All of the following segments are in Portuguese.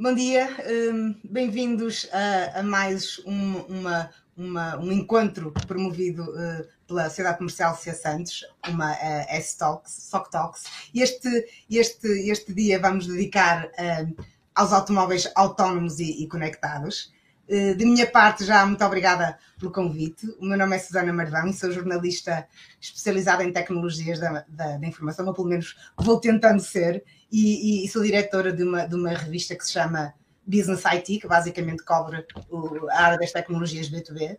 Bom dia, um, bem-vindos a, a, mais um, uma, uma, um encontro promovido uh, pela Sociedade Comercial Cia Santos, uma uh, S-Talks, SOC Talks. Este, este, este dia vamos dedicar uh, aos automóveis autónomos e, e conectados. Uh, de minha parte, já muito obrigada pelo convite. O meu nome é Susana Marvão e sou jornalista especializada em tecnologias da, da, da informação, ou pelo menos vou tentando ser, e, e, sou diretora de uma, de uma revista que se chama Business IT, que basicamente cobre o, a área das tecnologias B2B.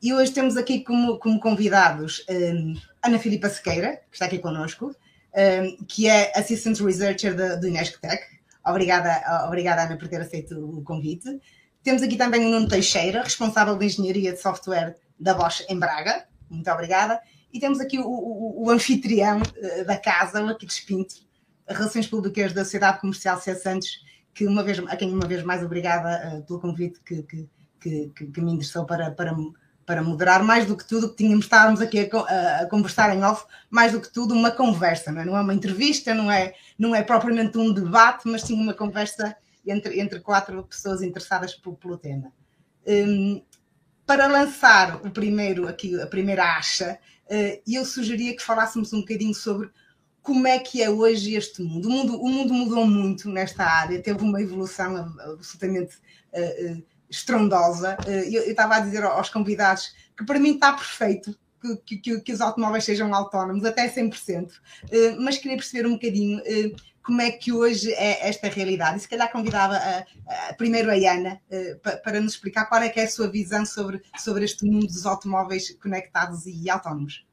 E hoje temos aqui como, como convidados um, Ana Filipa Sequeira, que está aqui connosco, um, que é Assistant Researcher do, do Tech. Obrigada, obrigada, Ana, por ter aceito o convite. Temos aqui também o Nuno Teixeira, responsável de Engenharia de Software da Bosch em Braga. Muito obrigada. E temos aqui o, o, o anfitrião uh, da casa, o Aquiles Pinto, Relações Públicas da Sociedade Comercial C. Santos, que uma vez, a quem uma vez mais obrigada uh, pelo convite que, que, que, que, me interessou para, para, para moderar, mais do que tudo, que tínhamos, estávamos aqui a, a, conversar em off, mais do que tudo uma conversa, não é, não é uma entrevista, não é, não é propriamente um debate, mas sim uma conversa entre, entre quatro pessoas interessadas pelo, pelo tema. Um, para lançar o primeiro, aqui, a primeira acha, uh, eu sugeria que falássemos um bocadinho sobre como é que é hoje este mundo. O mundo, o mundo mudou muito nesta área, teve uma evolução absolutamente uh, estrondosa. Uh, eu, estava a dizer aos convidados que para mim está perfeito que, que, que os automóveis sejam autónomos, até 100%, uh, mas queria perceber um bocadinho como é que hoje é esta realidade. E se calhar convidava a, a, primeiro a Ana para, para nos explicar qual é que é a sua visão sobre, sobre este mundo dos automóveis conectados e autónomos.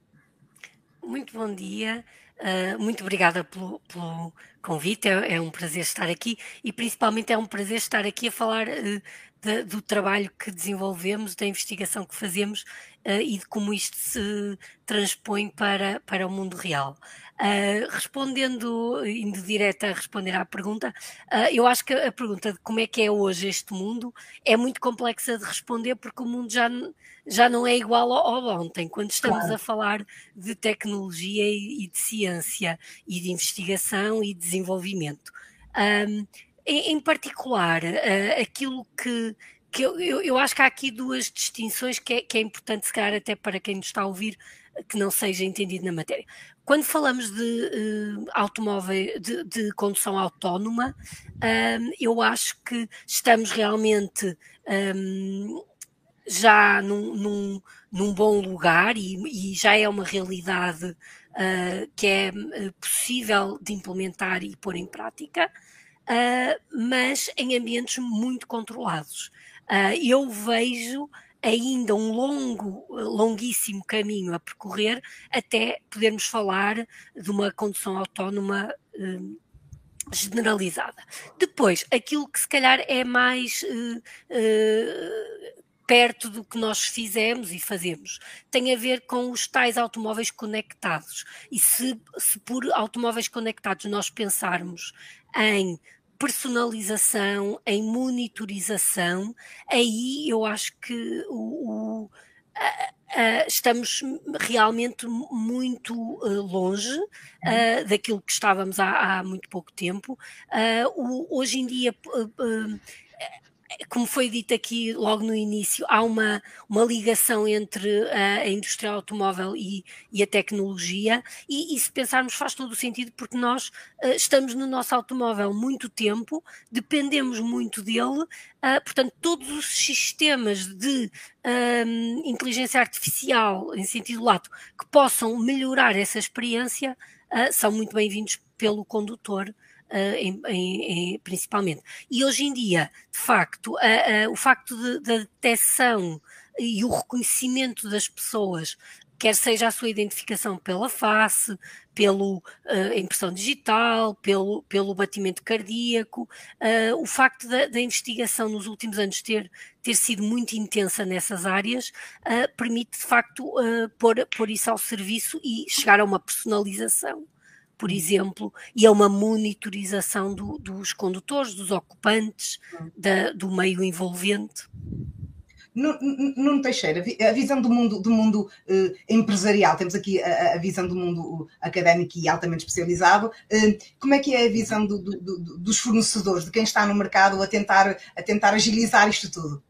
Muito bom dia. Uh, muito obrigada pelo, pelo convite, é, é, um prazer estar aqui e principalmente é um prazer estar aqui a falar uh, de, do trabalho que desenvolvemos, da investigação que fazemos uh, e de como isto se transpõe para, para o mundo real. Uh, respondendo, indo direto a responder à pergunta, uh, eu acho que a pergunta de como é que é hoje este mundo é muito complexa de responder porque o mundo já, já não é igual ao, ao ontem. Quando estamos claro. a falar de tecnologia e, e, de ciência e de investigação e desenvolvimento. Um, em, em, particular, uh, aquilo que, que eu, eu, eu, acho que há aqui duas distinções que é, que é importante, se calhar, até para quem nos está a ouvir, que não seja entendido na matéria. Quando falamos de uh, automóvel, de, de, condução autónoma, um, eu acho que estamos realmente um, já num, num, num, bom lugar e, e, já é uma realidade uh, que é uh, possível de implementar e pôr em prática, uh, mas em ambientes muito controlados. eu vejo ainda um longo, longuíssimo caminho a percorrer até podermos falar de uma condução autónoma uh, generalizada. Depois, aquilo que se calhar é mais uh, uh, perto do que nós fizemos e fazemos. Tem a ver com os tais automóveis conectados. E se, se por automóveis conectados nós pensarmos em personalização, em monitorização, aí eu acho que o, o Uh, estamos realmente muito uh, longe uh, daquilo que estávamos há, há muito pouco tempo. O, hoje em dia como foi dito aqui logo no início, há uma, uma ligação entre a indústria automóvel e, e a tecnologia, e, e, se pensarmos faz todo o sentido, porque nós uh, estamos no nosso automóvel muito tempo, dependemos muito dele, uh, portanto, todos os sistemas de uh, inteligência artificial, em sentido lato, que possam melhorar essa experiência, são muito bem-vindos pelo condutor uh, em, em, principalmente. E hoje em dia, de facto, uh, uh, o facto da detecção e o reconhecimento das pessoas quer seja a sua identificação pela face, pela uh, impressão digital, pelo, pelo batimento cardíaco, uh, o facto da, da, investigação nos últimos anos ter, ter sido muito intensa nessas áreas, uh, permite de facto pôr, pôr isso ao serviço e chegar a uma personalização por exemplo, e a uma monitorização do, dos condutores, dos ocupantes, da, do meio envolvente. Nuno Teixeira, a visão do mundo, do mundo uh, empresarial, temos aqui a, a, visão do mundo académico e altamente especializado. Uh, como é que é a visão do, do, do, dos fornecedores, de quem está no mercado a tentar, a tentar agilizar isto tudo?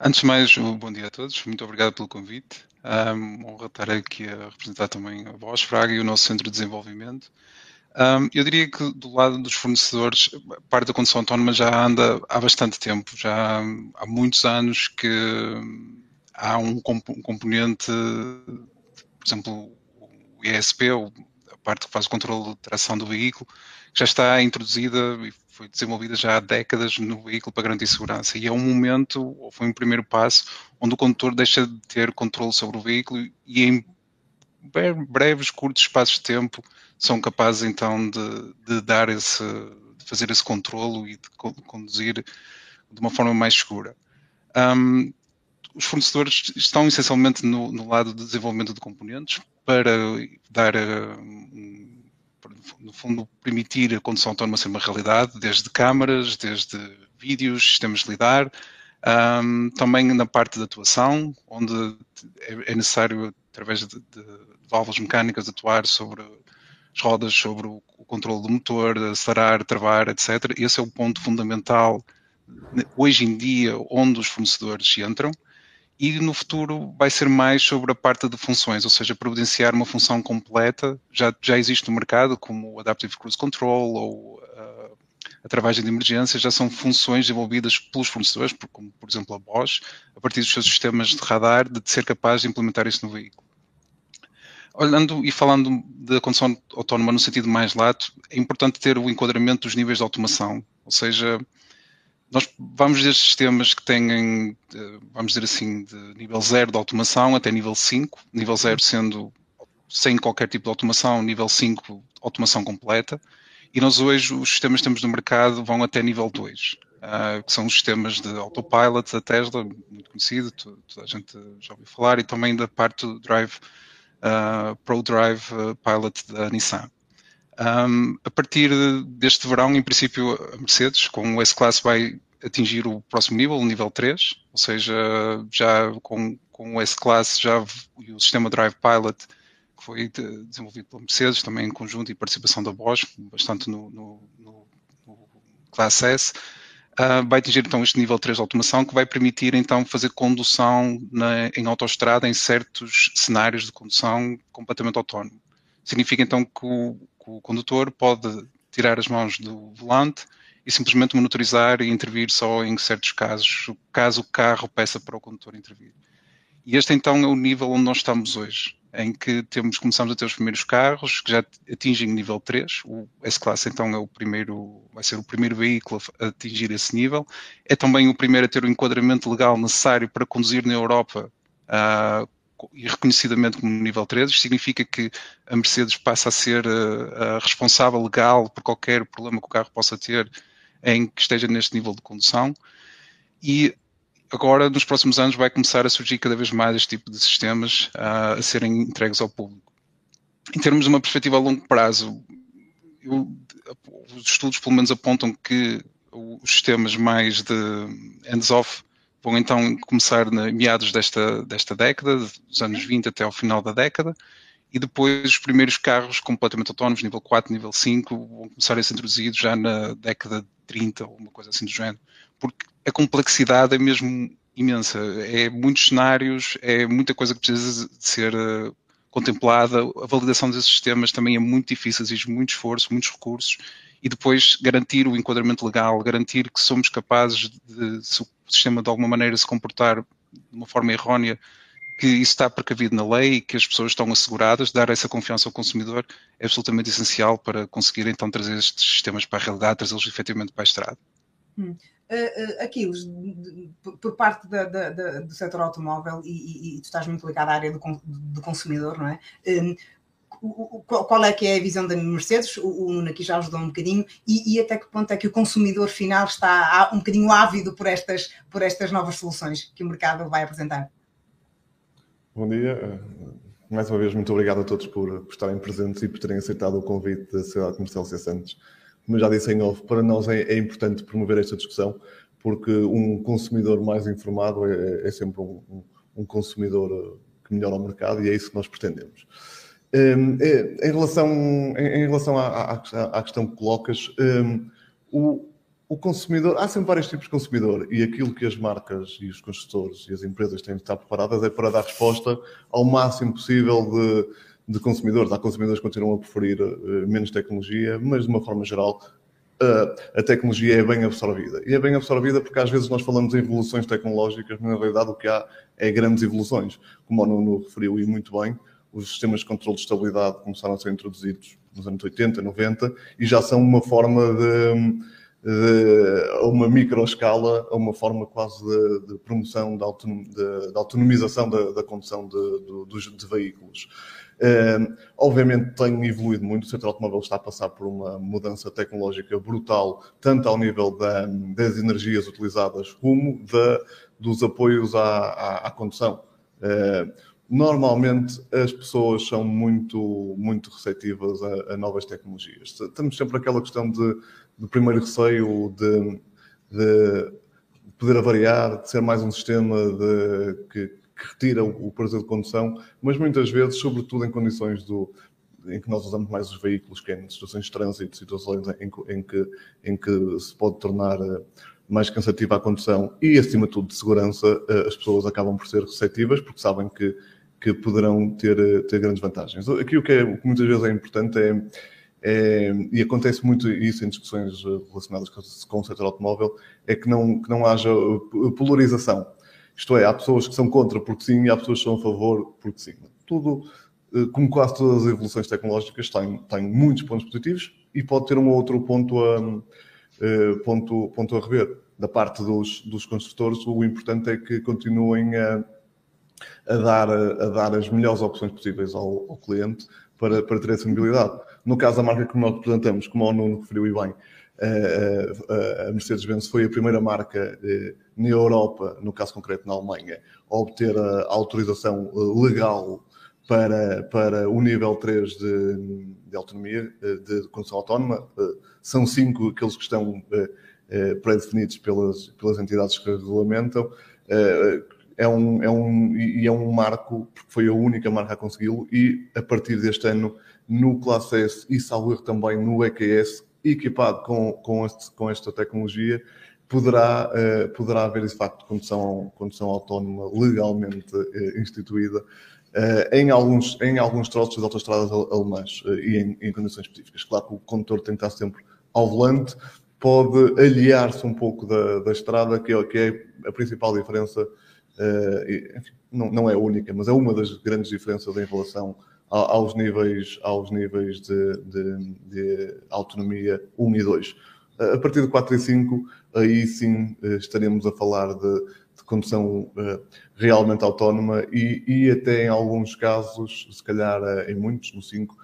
Antes de mais, bom dia a todos. Muito obrigado pelo convite. Um, honra estar aqui a representar também a Voz Fraga e o nosso Centro de Desenvolvimento. Um, eu diria que do lado dos fornecedores, parte da condução autónoma já anda há bastante tempo, já há muitos anos que há um, componente, por exemplo, o ISP, a parte que faz o controle de tração do veículo, que já está introduzida e foi desenvolvida já há décadas no veículo para garantir segurança. E é um momento, ou foi um primeiro passo, onde o condutor deixa de ter controle sobre o veículo e em breves, curtos espaços de tempo são capazes então de, de dar esse, de fazer esse controlo e de conduzir de uma forma mais segura. Um, os fornecedores estão essencialmente no, no, lado do desenvolvimento de componentes para dar, um, no fundo, permitir a condução autónoma ser uma realidade, desde câmaras, desde vídeos, sistemas de lidar, um, também na parte da atuação, onde é, é necessário, através de, de, válvulas mecânicas, atuar sobre as rodas, sobre o, o controle do motor, acelerar, travar, etc. Esse é o ponto fundamental hoje em dia onde os fornecedores entram e no futuro vai ser mais sobre a parte de funções, ou seja, providenciar uma função completa. Já, já existe no mercado, como o Adaptive Cruise Control ou uh, a travagem de emergência, já são funções desenvolvidas pelos fornecedores, como por exemplo a Bosch, a partir dos seus sistemas de radar, de ser capaz de implementar isso no veículo. Olhando e falando da condução autónoma no sentido mais lato, é importante ter o enquadramento dos níveis de automação, ou seja, nós vamos desde sistemas que têm, eh, vamos dizer assim, de nível 0 de automação até nível 5, nível 0 sendo sem qualquer tipo de automação, nível 5 automação completa, e nós hoje os sistemas que temos no mercado vão até nível 2, uh, ah, que são os sistemas de autopilot da Tesla, muito conhecido, toda a gente já ouviu falar, e também da parte do Drive uh, ProDrive uh, Pilot da Nissan. Um, a partir deste verão, em princípio, a Mercedes, com o S-Class, vai atingir o próximo nível, o nível 3, ou seja, já com, com o S-Class já, e o sistema Drive Pilot, que foi de, desenvolvido pela Mercedes, também em conjunto e participação da Bosch, bastante no, no, no, no Class S, uh, vai atingir então este nível 3 de automação que vai permitir então fazer condução na, em autoestrada em certos cenários de condução completamente autónomo. Significa então que o, o condutor pode tirar as mãos do volante e simplesmente monitorizar e intervir só em certos casos, caso o carro peça para o condutor intervir. E este então é o nível onde nós estamos hoje em que temos, começamos a ter os primeiros carros que já atingem nível 3. O S-Class então é o primeiro, vai ser o primeiro veículo a atingir esse nível. É também o primeiro a ter o enquadramento legal necessário para conduzir na Europa uh, e reconhecidamente como nível 3. Isto significa que a Mercedes passa a ser uh, a responsável legal por qualquer problema que o carro possa ter em que esteja neste nível de condução. E agora, nos próximos anos, vai começar a surgir cada vez mais este tipo de sistemas uh, a serem entregues ao público. Em termos de uma perspectiva a longo prazo, eu, os estudos pelo menos apontam que os sistemas mais de hands-off vão então começar na meados desta, desta década, dos anos 20 até ao final da década, e depois os primeiros carros completamente autónomos, nível 4, nível 5, vão começar a ser introduzidos já na década de 30 ou uma coisa assim do género, porque a complexidade é mesmo imensa. É muitos cenários, é muita coisa que precisa de ser uh, contemplada. A validação desses sistemas também é muito difícil, exige muito esforço, muitos recursos. E depois garantir o enquadramento legal, garantir que somos capazes de, se o sistema de alguma maneira se comportar de uma forma errónea, que isso está precavido na lei e que as pessoas estão asseguradas, dar essa confiança ao consumidor é absolutamente essencial para conseguir então trazer estes sistemas para a realidade, trazê-los efetivamente para a estrada. Hum. Uh, Aquiles, por parte da, da, da, do setor automóvel, e, e, e, tu estás muito ligado à área do, do consumidor, não é? Um, qual é que é a visão da Mercedes? O Nuno aqui já ajudou um bocadinho, e, e, até que ponto é que o consumidor final está um bocadinho ávido por estas, por estas novas soluções que o mercado vai apresentar? Bom dia. Eh, mais uma vez, muito obrigado a todos por, por estarem presentes e por terem aceitado o convite da Sociedade Comercial C. Santos como já disse em off, para nós é, é, importante promover esta discussão, porque um consumidor mais informado é, é sempre um, um, consumidor que melhora o mercado e é isso que nós pretendemos. Um, em relação, em relação à, à, à, questão que colocas, um, o, o consumidor, há sempre vários tipos de consumidor e aquilo que as marcas e os construtores e as empresas têm de estar preparadas é para dar resposta ao máximo possível de, de consumidores. Há consumidores que continuam a preferir uh, menos tecnologia, mas de uma forma geral uh, a tecnologia é bem absorvida. E é bem absorvida porque às vezes nós falamos em evoluções tecnológicas, mas na realidade o que há é grandes evoluções. Como o Nuno referiu e muito bem, os sistemas de controle de estabilidade começaram a ser introduzidos nos anos 80, 90 e já são uma forma de a uma microescala, a uma forma quase de, de promoção da, de, de autonomização da, da condução de, de veículos. Uh, obviamente tem evoluído muito, o setor automóvel está a passar por uma mudança tecnológica brutal, tanto ao nível da, das energias utilizadas como da, dos apoios à, à, à condução. Uh, normalmente as pessoas são muito, muito receptivas a, a, novas tecnologias. Temos sempre aquela questão de do primeiro receio de, de poder avariar, de ser mais um sistema de, que, que retira o, o prazer de condução, mas muitas vezes, sobretudo em condições do, em que nós usamos mais os veículos, que é em situações de trânsito, situações em, em, que, em que se pode tornar eh, mais cansativa a condução e, acima de tudo, de segurança, eh, as pessoas acabam por ser receptivas porque sabem que, que poderão ter, eh, ter grandes vantagens. Aqui o que, é, o que muitas vezes é importante é é, e acontece muito isso em discussões eh, relacionadas com o setor automóvel, é que não, que não haja eh, polarização. Isto é, há pessoas que são contra porque sim e há pessoas que são a favor porque sim. Tudo, como quase todas as evoluções tecnológicas, tem, tem muitos pontos positivos e pode ter um ou outro ponto a, ponto, ponto a rever. Da parte dos, dos construtores, o importante é que continuem a, a, dar, a dar as melhores opções possíveis ao, ao cliente para, para ter essa mobilidade. No caso da marca que nós representamos, como o Nuno referiu e bem, a Mercedes-Benz foi a primeira marca eh, na Europa, no caso concreto na Alemanha, a obter a autorização eh, legal para, para o nível 3 de, de autonomia, eh, de condução autónoma. São cinco aqueles que estão pré-definidos pelas, pelas entidades que regulamentam. É um, é um, e é um marco, porque foi a única marca a consegui-lo, e a partir deste ano no Classe S e salvo também no EQS, equipado com, com, este, com esta tecnologia, poderá, uh, poderá haver de facto condução, condução autónoma legalmente uh, instituída uh, em, alguns, em alguns troços de autostradas alemãs e em, em, condições específicas. Claro que o condutor tem que estar sempre ao volante, pode aliar-se um pouco da, da estrada, que é, que é a principal diferença, enfim, não, não é única, mas é uma das grandes diferenças em relação aos níveis, aos níveis de, de, de, autonomia 1 e 2. A partir de 4 e 5, aí sim eh, estaremos a falar de, de condução eh, realmente autónoma e, e, até em alguns casos, se calhar eh, em muitos, no 5,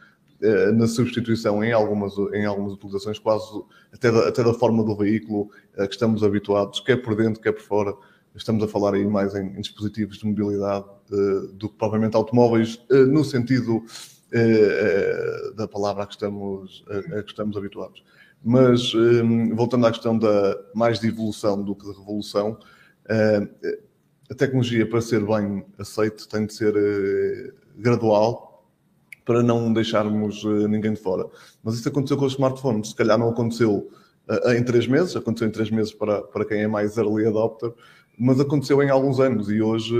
na substituição em algumas, em algumas utilizações, quase até da, até da forma do veículo que estamos habituados, quer por dentro, quer por fora, estamos a falar aí mais em, em dispositivos de mobilidade uh, do que propriamente automóveis, uh, no sentido uh, da palavra a que estamos, a, a que estamos habituados. Mas, um, voltando à questão da mais de evolução do que de revolução, a tecnologia, para ser bem aceite, tem de ser gradual para não deixarmos ninguém de fora. Mas isso aconteceu com os smartphones, se calhar não aconteceu em três meses, aconteceu em três meses para, para quem é mais early adopter, mas aconteceu em alguns anos e hoje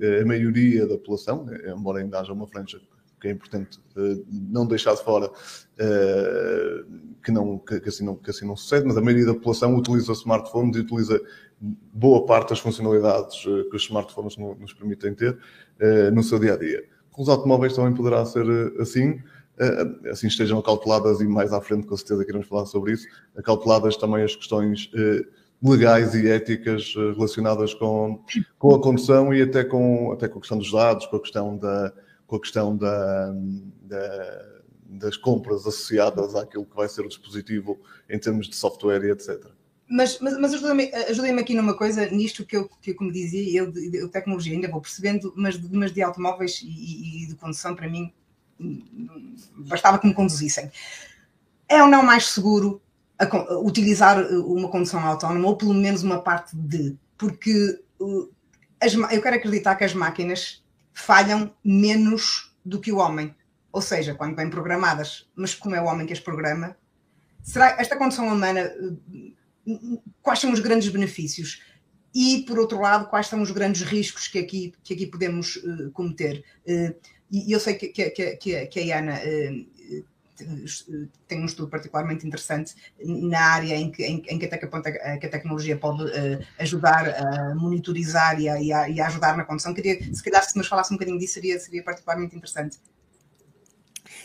eh, a maioria da população, eh, embora ainda haja uma franja que é importante eh, não deixar de fora que, não, que, assim não, que assim não sucede, mas a maioria da população utiliza smartphones e utiliza boa parte das funcionalidades que os smartphones nos permitem ter no seu dia a dia. Com os automóveis também poderá ser assim, assim estejam acauteladas e mais à frente com certeza queremos falar sobre isso, acauteladas também as questões legais e éticas eh, relacionadas com, com a condução e até com, até com a questão dos dados, com a questão, da, com a questão da, da, das compras associadas àquilo que vai ser o dispositivo em termos de software e etc. Mas, mas, mas ajuda-me ajuda aqui numa coisa, nisto que eu, que, como dizia, eu de, de tecnologia ainda vou percebendo, mas, mas de automóveis e, e de condução, para mim, bastava que me conduzissem. É ou não mais seguro a, utilizar uma condução autónoma, ou pelo menos uma parte de, porque as, eu quero acreditar que as máquinas falham menos do que o homem. Ou seja, quando vêm programadas, mas como é o homem que as programa, será esta condução humana, quais são os grandes benefícios? E, por outro lado, quais são os grandes riscos que aqui, que aqui podemos uh, cometer? Uh, e eu sei que, que, que, que a Ana uh, tem um estudo particularmente interessante na área em que, em, em que até que, ponto a, que a tecnologia pode uh, ajudar a monitorizar e a, e, a, e a, ajudar na condução. Queria, se calhar, se nos falasse um bocadinho disso, seria, seria particularmente interessante.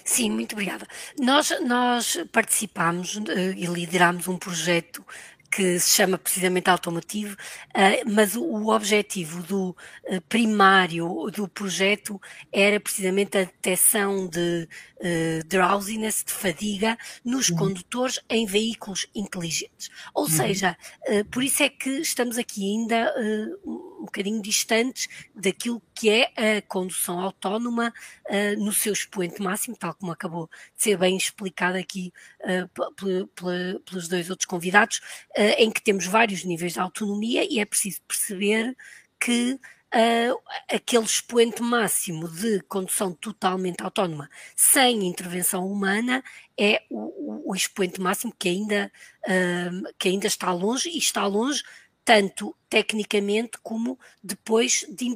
Sim, muito obrigada. Nós, nós participámos uh, e liderámos um projeto que se chama precisamente automotivo, uh, mas o, objetivo do uh, primário do projeto era precisamente a detecção de uh, drowsiness, de fadiga, nos uhum. condutores em veículos inteligentes. Ou uhum. seja, por isso é que estamos aqui ainda um bocadinho distantes daquilo que é a condução autónoma uh, no seu expoente máximo, tal como acabou de ser bem explicado aqui uh, pelos dois outros convidados, uh, em que temos vários níveis de autonomia e é preciso perceber que Uh, aquele expoente máximo de condução totalmente autónoma sem intervenção humana é o, o expoente máximo que ainda, uh, que ainda está longe e está longe tanto tecnicamente como depois de,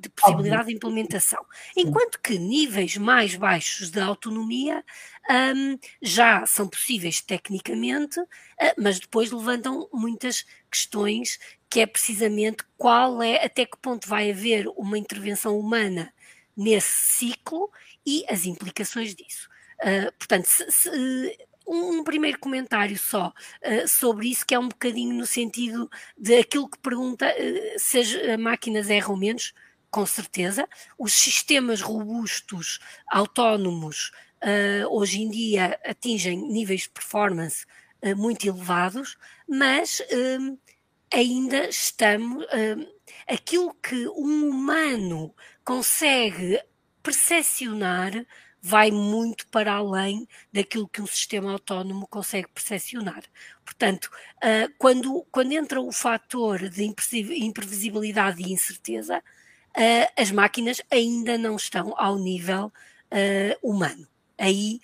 de possibilidade de implementação. Enquanto que níveis mais baixos de autonomia um, já são possíveis tecnicamente, uh, mas depois levantam muitas questões que é precisamente qual é, até que ponto vai haver uma intervenção humana nesse ciclo e as implicações disso. Uh, portanto, se, se, um, primeiro comentário só uh, sobre isso, que é um bocadinho no sentido de aquilo que pergunta uh, se as máquinas erram menos, com certeza. Os sistemas robustos, autónomos, uh, hoje em dia atingem níveis de performance muito elevados, mas ainda estamos. aquilo que um humano consegue percepcionar vai muito para além daquilo que um sistema autónomo consegue percepcionar. Portanto, uh, quando, quando entra o fator de imprevisibilidade e incerteza, uh, as máquinas ainda não estão ao nível uh, humano. Aí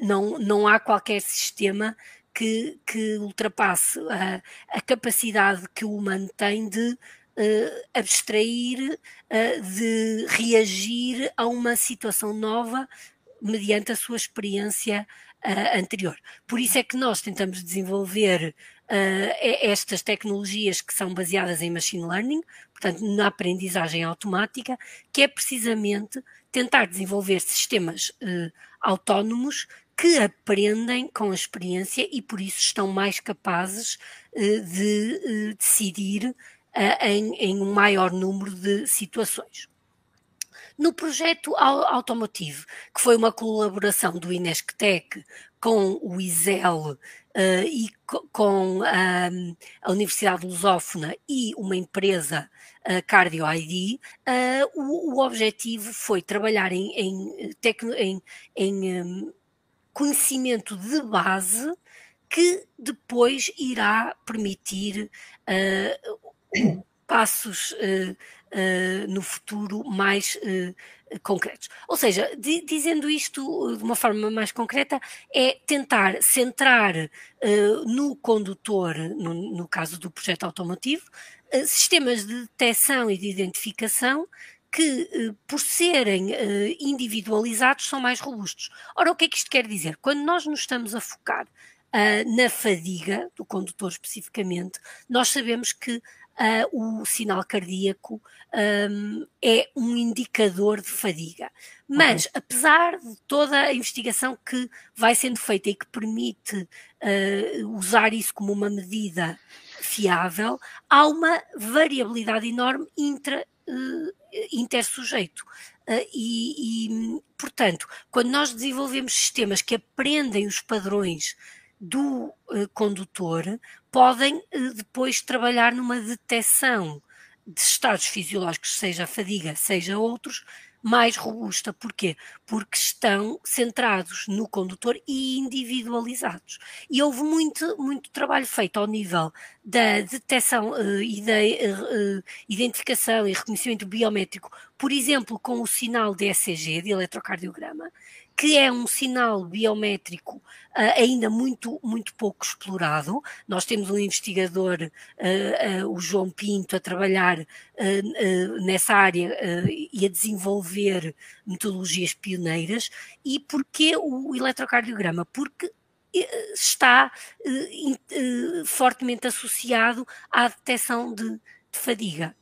não, não há qualquer sistema que, que ultrapasse a, a capacidade que o humano tem de Uh, abstrair, uh, de reagir a uma situação nova mediante a sua experiência uh, anterior. Por isso é que nós tentamos desenvolver uh, estas tecnologias que são baseadas em machine learning, portanto, na aprendizagem automática, que é precisamente tentar desenvolver sistemas uh, autónomos que aprendem com a experiência e por isso estão mais capazes de decidir em, em um maior número de situações. No projeto Automotive, que foi uma colaboração do Inesctec com o ISEL uh, e com uh, a Universidade Lusófona e uma empresa uh, Cardio ID, uh, o, o, objetivo foi trabalhar em, em, em, em um, conhecimento de base que depois irá permitir passos uh, uh, no futuro mais uh, concretos. Ou seja, di dizendo isto de uma forma mais concreta, é tentar centrar no condutor, no, no, caso do projeto automotivo, sistemas de detecção e de identificação que, por serem individualizados, são mais robustos. Ora, o que é que isto quer dizer? Quando nós nos estamos a focar na fadiga do condutor especificamente, nós sabemos que uh, o sinal cardíaco um, é um indicador de fadiga. Mas, apesar de toda a investigação que vai sendo feita e que permite uh, usar isso como uma medida fiável, há uma variabilidade enorme intra, uh, intersujeito. Uh, e, e, portanto, quando nós desenvolvemos sistemas que aprendem os padrões do uh, condutor podem uh, depois trabalhar numa detecção de estados fisiológicos, seja a fadiga, seja outros, mais robusta. Porquê? Porque estão centrados no condutor e individualizados. E houve muito, muito trabalho feito ao nível da detecção uh, e da identificação e reconhecimento biométrico, por exemplo, com o sinal de ECG, de eletrocardiograma, que é um sinal biométrico uh, ainda muito, muito pouco explorado. Nós temos um investigador, uh, uh, o João Pinto, a trabalhar nessa área e a desenvolver metodologias pioneiras. E porquê o eletrocardiograma? Porque está fortemente associado à detecção de, de fadiga.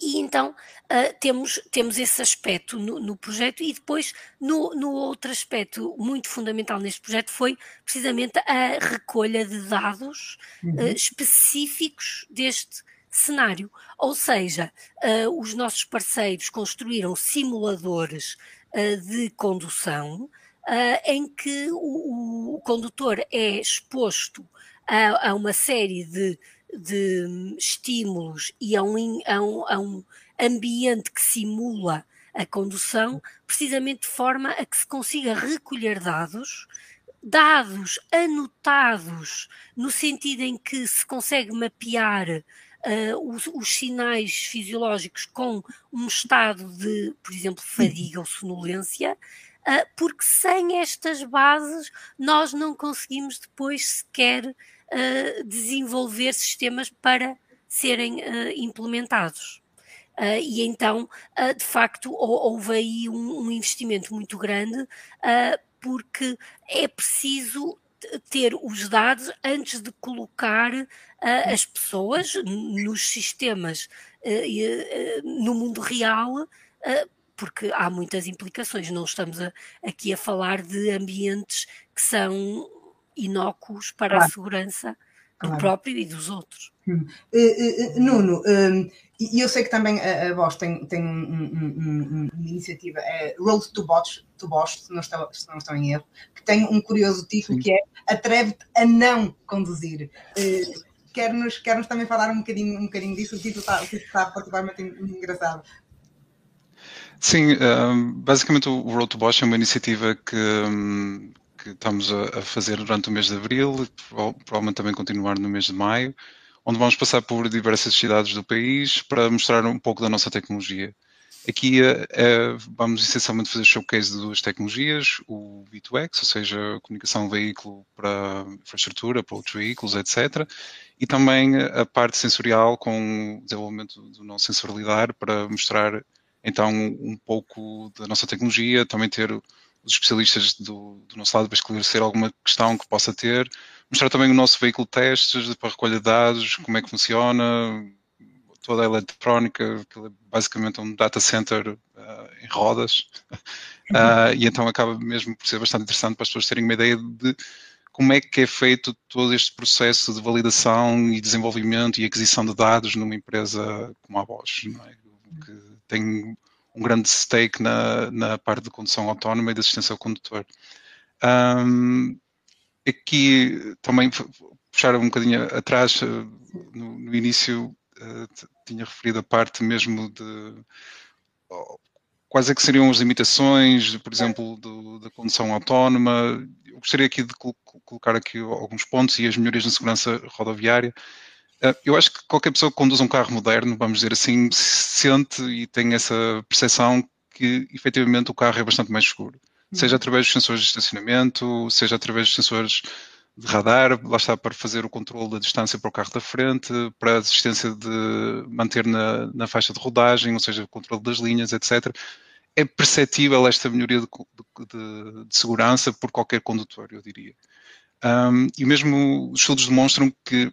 E então uh, temos, temos esse aspecto no, no projeto, e depois, no, no, outro aspecto muito fundamental neste projeto, foi precisamente a recolha de dados uhum. uh, específicos deste cenário. Ou seja, uh, os nossos parceiros construíram simuladores de condução. em que o, o, condutor é exposto a, a uma série de de estímulos e a um, a um, a um ambiente que simula a condução, precisamente de forma a que se consiga recolher dados, dados anotados, no sentido em que se consegue mapear uh, os, os, sinais fisiológicos com um estado de, por exemplo, fadiga ou sonolência, uh, porque sem estas bases nós não conseguimos depois sequer uh, desenvolver sistemas para serem uh, implementados. Uh, e então, uh, de facto, houve aí um, um investimento muito grande, uh, porque é preciso ter os dados antes de colocar as pessoas nos sistemas no mundo real, porque há muitas implicações. Não estamos a, aqui a falar de ambientes que são inócuos para claro. a segurança do claro. próprio e dos outros. Hum. Uh, uh, Nuno, um, e eu sei que também a, a Bosch tem, tem um, um, uma iniciativa, é Road to Bosch, to Bosch se, não estou, se não estou em erro, que tem um curioso título Sim. que é Atreve-te a não conduzir. Uh, Quer-nos quer -nos também falar um bocadinho, um bocadinho disso? O título está, o título está particularmente engraçado. Sim, basicamente o Road to Bosch é uma iniciativa que, hum, que estamos a, a, fazer durante o mês de abril, provavelmente também continuar no mês de maio, onde vamos passar por diversas cidades do país para mostrar um pouco da nossa tecnologia. Aqui é, é, vamos essencialmente fazer showcase de duas tecnologias, o V2X, ou seja, comunicação veículo para infraestrutura, para outros veículos, etc. E também a parte sensorial com o desenvolvimento do nosso sensor LIDAR para mostrar então um pouco da nossa tecnologia, também ter os especialistas do, do, nosso lado para esclarecer alguma questão que possa ter, mostrar também o nosso veículo de testes para recolha de dados, como é que funciona, toda a eletrónica, que é basicamente um data center uh, em rodas, uh, e então acaba mesmo por ser bastante interessante para as pessoas terem uma ideia de como é que é feito todo este processo de validação e desenvolvimento e aquisição de dados numa empresa como a Bosch, é? que tem um grande stake na, na parte de condução autónoma e de assistência ao condutor. Um, aqui também puxar um bocadinho atrás, eh, no, no início uh, tinha referido a parte mesmo de oh, quais é que seriam as limitações, por exemplo, do, da condução autónoma. Eu gostaria aqui de colocar aqui alguns pontos e as melhorias na segurança rodoviária. Ah, eu acho que qualquer pessoa que conduz um carro moderno, vamos dizer assim, sente e tem essa percepção que efetivamente o carro é bastante mais seguro. Seja uhum. através dos sensores de estacionamento, seja através dos sensores de radar, lá está para fazer o controle da distância para o carro da frente, para a assistência de manter na, na faixa de rodagem, ou seja, o controle das linhas, etc. É perceptível esta melhoria de, de, de segurança por qualquer condutor, eu diria. Um, e mesmo os estudos demonstram que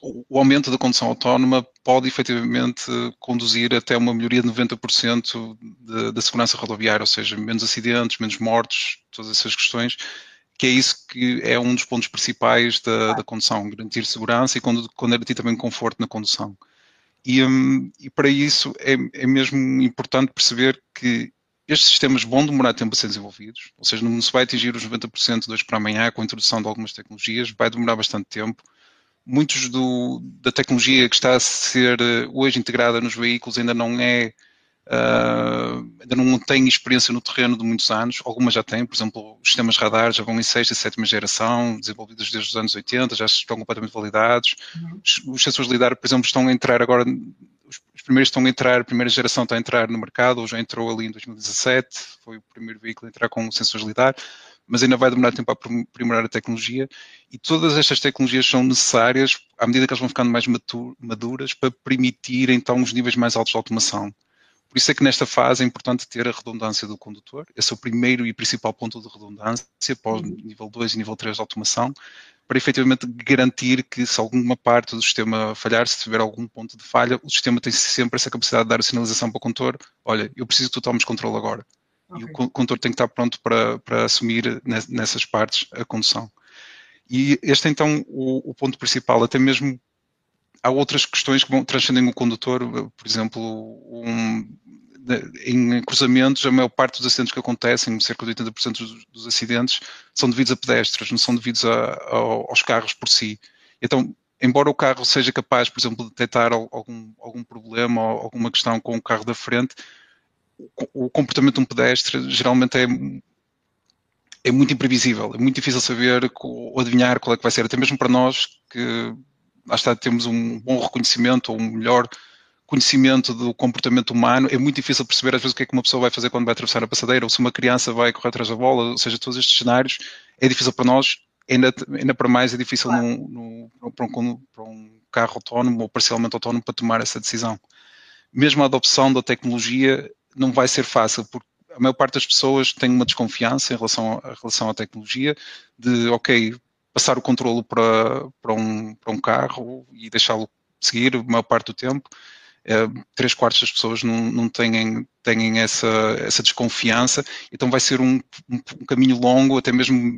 o aumento da condução autónoma pode efetivamente conduzir até uma melhoria de 90% da segurança rodoviária, ou seja, menos acidentes, menos mortes, todas essas questões, que é isso que é um dos pontos principais da, da condução, garantir segurança e garantir também conforto na condução. E, um, e para isso é, é, mesmo importante perceber que estes sistemas vão demorar tempo a ser desenvolvidos, ou seja, não se vai atingir os 90% de hoje para amanhã com a introdução de algumas tecnologias, vai demorar bastante tempo muitos do, da tecnologia que está a ser eh, hoje integrada nos veículos ainda não é uh, ainda não têm experiência no terreno de muitos anos, algumas já têm, por exemplo, os sistemas radar já vão em sexta e sétima geração, desenvolvidos desde os anos 80, já estão completamente validados. Uhum. Os, os sensores LIDAR, por exemplo, estão a entrar agora, os, os, primeiros estão a entrar, a primeira geração está a entrar no mercado, ou já entrou ali em 2017, foi o primeiro veículo a entrar com sensores LIDAR, mas ainda vai demorar tempo a aprimorar a tecnologia e todas estas tecnologias são necessárias à medida que elas vão ficando mais maduras para permitir então os níveis mais altos de automação. Por isso é que nesta fase é importante ter a redundância do condutor. Esse é o primeiro e principal ponto de redundância para o uhum. nível 2 e nível 3 de automação, para efetivamente garantir que se alguma parte do sistema falhar, se tiver algum ponto de falha, o sistema tem sempre essa capacidade de dar a sinalização para o condutor, olha, eu preciso que tu tomes controle agora. Okay. E o condutor tem que estar pronto para, para assumir nessas partes a condução. E este é então o, o ponto principal, até mesmo há outras questões que vão transcendem o condutor, por exemplo, um, em cruzamentos, a maior parte dos acidentes que acontecem, cerca de 80% dos, dos, acidentes, são devidos a pedestres, não são devidos a, a, aos carros por si. Então, embora o carro seja capaz, por exemplo, de detectar algum, algum problema ou alguma questão com o carro da frente, o, comportamento de um pedestre geralmente é é muito imprevisível, é muito difícil saber ou adivinhar qual é que vai ser, até mesmo para nós que lá está, temos um bom reconhecimento ou um melhor conhecimento do comportamento humano, é muito difícil perceber às vezes o que é que uma pessoa vai fazer quando vai atravessar a passadeira, ou se uma criança vai correr atrás da bola, ou seja, todos estes cenários, é difícil para nós, ainda, ainda para mais é difícil claro. no, para, um, para um carro autónomo ou parcialmente autónomo para tomar essa decisão. Mesmo a adopção da tecnologia não vai ser fácil, porque a maior parte das pessoas tem uma desconfiança em relação, a, em relação à tecnologia, de, ok, passar o controle para, para, um, para um carro e deixá-lo seguir a maior parte do tempo. É, três quartos das pessoas não, não têm, têm essa, essa desconfiança, então vai ser um, um, um caminho longo, até mesmo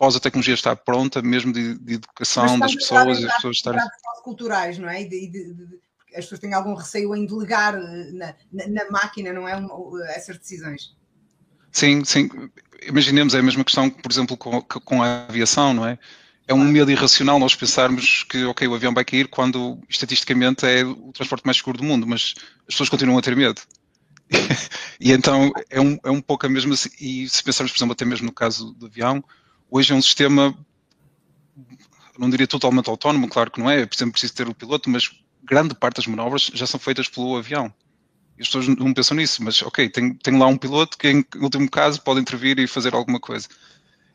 após a tecnologia estar pronta, mesmo de, de educação das pessoas e as pessoas estarem. culturais, não é? De, de, de, as pessoas têm algum receio em delegar eh, na, na, na máquina, não é? essas decisões. Sim, sim. Imaginemos, é a mesma questão, por exemplo, com, com a aviação, não é? É um medo irracional nós pensarmos que, ok, o avião vai cair quando, estatisticamente, é o transporte mais seguro do mundo, mas as pessoas continuam a ter medo. e então é um, é um pouco a mesma. E se pensarmos, por exemplo, até mesmo no caso do avião, hoje é um sistema, não diria totalmente autónomo, claro que não é, por exemplo, preciso ter o piloto, mas grande parte das manobras já são feitas pelo avião as pessoas não pensam nisso, mas ok, tenho lá um piloto que em último caso pode intervir e fazer alguma coisa.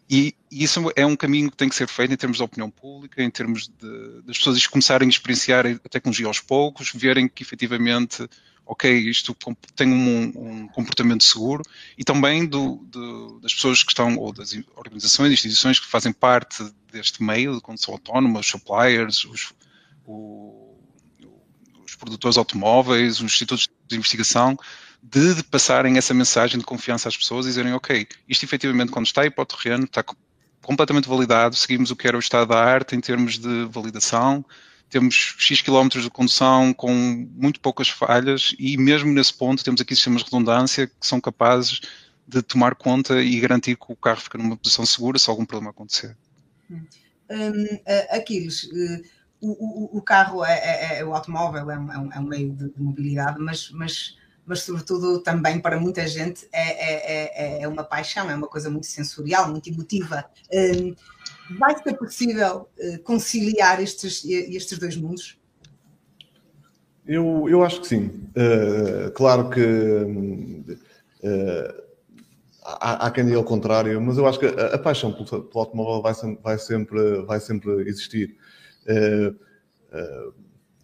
E, e, isso é um caminho que tem que ser feito em termos de opinião pública, em termos de, das pessoas começarem a experienciar a tecnologia aos poucos, verem que efetivamente, ok, isto tem um, um comportamento seguro, e também do, do, das pessoas que estão, ou das organizações, instituições que fazem parte deste meio, quando são autónomas, suppliers, os, o, produtores automóveis, os institutos de investigação, de, de, passarem essa mensagem de confiança às pessoas e dizerem, ok, isto efetivamente quando está aí para o terreno está completamente validado, seguimos o que era o estado da arte em termos de validação, temos X quilómetros de condução com muito poucas falhas e mesmo nesse ponto temos aqui sistemas de redundância que são capazes de tomar conta e garantir que o carro fica numa posição segura se algum problema acontecer. Hum, hum Aquiles, uh, o, o, carro, é, é, é, o automóvel é um, é um meio de, de, mobilidade, mas, mas, mas sobretudo também para muita gente é, é, é uma paixão, é uma coisa muito sensorial, muito emotiva. Um, vai ser possível uh, conciliar estes, estes dois mundos? Eu, eu acho que sim. Uh, claro que uh, há, há, quem diga ao contrário, mas eu acho que a, a paixão pelo, pelo automóvel vai, vai, sempre, vai sempre existir. Eh, eh,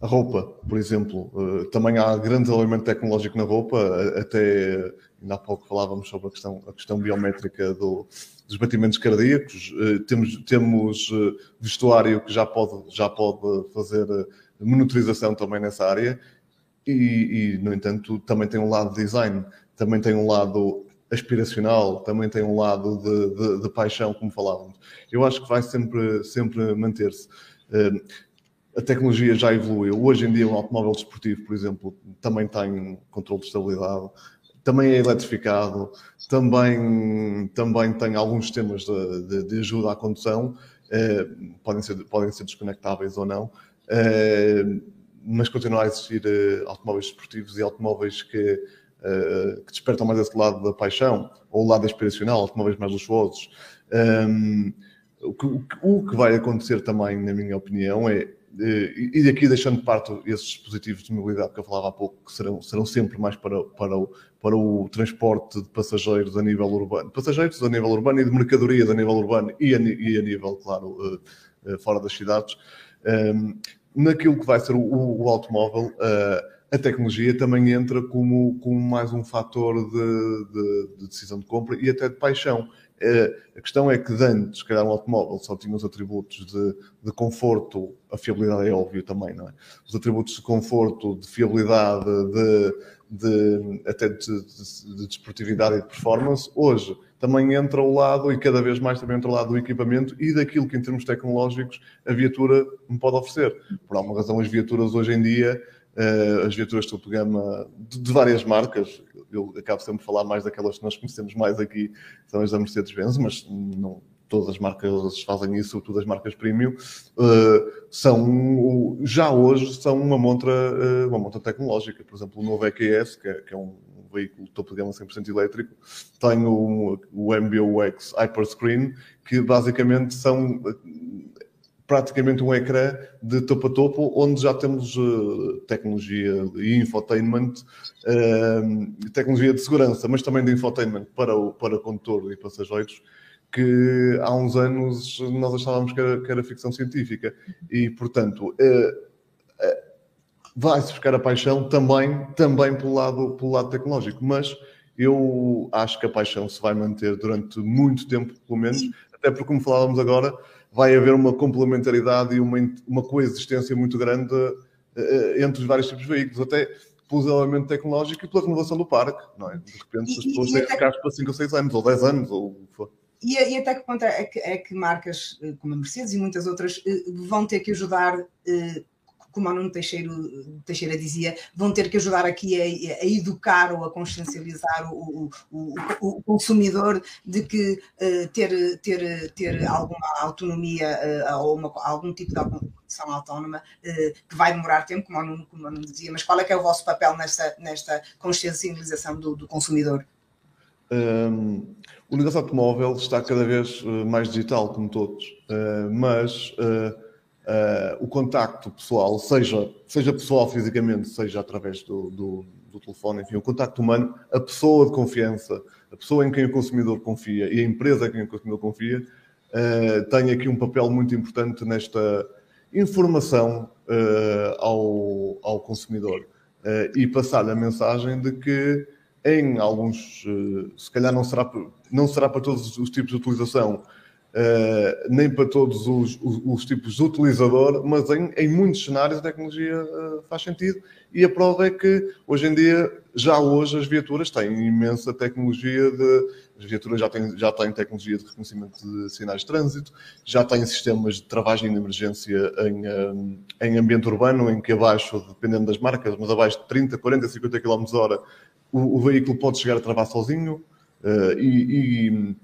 a roupa, por exemplo, eh, também há grande desenvolvimento tecnológico na roupa, até ainda há pouco falávamos sobre a questão, a questão biométrica do, dos batimentos cardíacos, temos, temos vestuário que já pode, já pode fazer monitorização também nessa área. E, e, no entanto, também tem um lado de design, também tem um lado aspiracional, também tem um lado de, de, de paixão, como falávamos. Eu acho que vai sempre, sempre manter-se a tecnologia já evoluiu. Hoje em dia, um automóvel desportivo, por exemplo, também tem controle de estabilidade, também é eletrificado, também, também tem alguns sistemas de, de, de ajuda à condução, eh, podem, ser, podem ser desconectáveis ou não, eh, mas continuam a existir automóveis desportivos e automóveis que que despertam mais esse lado da paixão, ou o lado aspiracional, automóveis mais luxuosos. O, que, o que vai acontecer também, na minha opinião, é e aqui deixando de parte esses dispositivos de mobilidade que eu falava há pouco, que serão, serão sempre mais para, para, o, para o transporte de passageiros a nível urbano, passageiros a nível urbano e de mercadorias a nível urbano e a, e a nível, claro, uh, uh, fora das cidades. Ehm, naquilo que vai ser o, o automóvel, a tecnologia também entra como, como mais um fator de, de, de decisão de compra e até de paixão. É, a questão é que antes, se calhar, um automóvel só tinha os atributos de, de, conforto, a fiabilidade é óbvio também, não é? Os atributos de conforto, de fiabilidade, de, de até de, de, desportividade e de performance. Hoje também entra o lado, e cada vez mais também entra o lado do equipamento e daquilo que, em termos tecnológicos, a viatura me pode oferecer. Por alguma razão, as viaturas hoje em dia as viaturas de topo gama de, de, várias marcas. Eu acabo sempre de falar mais daquelas que nós conhecemos mais aqui, são as da Mercedes-Benz, mas não todas as marcas fazem isso, sobretudo as marcas premium, uh, são já hoje são uma montra, uh, uma montra tecnológica. Por exemplo, o novo EQS, que é, que é um veículo topo de gama 100% elétrico, tem o, o MBUX Hyperscreen, que basicamente são praticamente um ecrã de topo a topo, onde já temos uh, tecnologia de infotainment, uh, tecnologia de segurança, mas também de infotainment para o para condutor e passageiros, que há uns anos nós achávamos que era, que era ficção científica. E, portanto, uh, vai-se buscar a paixão também, também pelo, lado, pelo lado tecnológico, mas eu acho que a paixão se vai manter durante muito tempo, pelo menos, até porque, como falávamos agora, vai haver uma complementaridade e uma, uma coexistência muito grande uh, entre os vários tipos de veículos, até pelo desenvolvimento tecnológico e pela renovação do parque, não é? De repente, as pessoas têm carros para 5 ou 6 anos, ou 10 anos, ou o que for. E, e, até que ponto é que, é que, marcas eh, como a Mercedes e muitas outras eh, vão ter que ajudar como o Nuno Teixeira, Teixeira dizia, vão ter que ajudar aqui a, a educar ou a consciencializar o, o, o, consumidor de que uh, ter, ter, ter alguma autonomia uh, ou uma, algum tipo de condição autónoma uh, que vai demorar tempo, como o, Nuno, como o Nuno dizia, mas qual é que é o vosso papel nesta, nesta consciencialização do, do consumidor? Um, o negócio automóvel está cada vez mais digital, como todos, mas uh, o contacto pessoal, seja, seja pessoal fisicamente, seja através do, do, do, telefone, enfim, o contacto humano, a pessoa de confiança, a pessoa em quem o consumidor confia e a empresa em quem o consumidor confia, uh, tem aqui um papel muito importante nesta informação uh, ao, ao consumidor. E passar-lhe a mensagem de que em alguns, se calhar não será, não será para todos os tipos de utilização, Uh, nem para todos os, os, os, tipos de utilizador, mas em, em muitos cenários a tecnologia uh, faz sentido. E a prova é que hoje em dia, já hoje, as viaturas têm imensa tecnologia de. As viaturas já têm, já têm tecnologia de reconhecimento de sinais de trânsito, já têm sistemas de travagem de emergência em, eh, em ambiente urbano, em que abaixo, dependendo das marcas, mas abaixo de 30, 40, 50 km hora, o, o veículo pode chegar a travar sozinho. Uh, e, e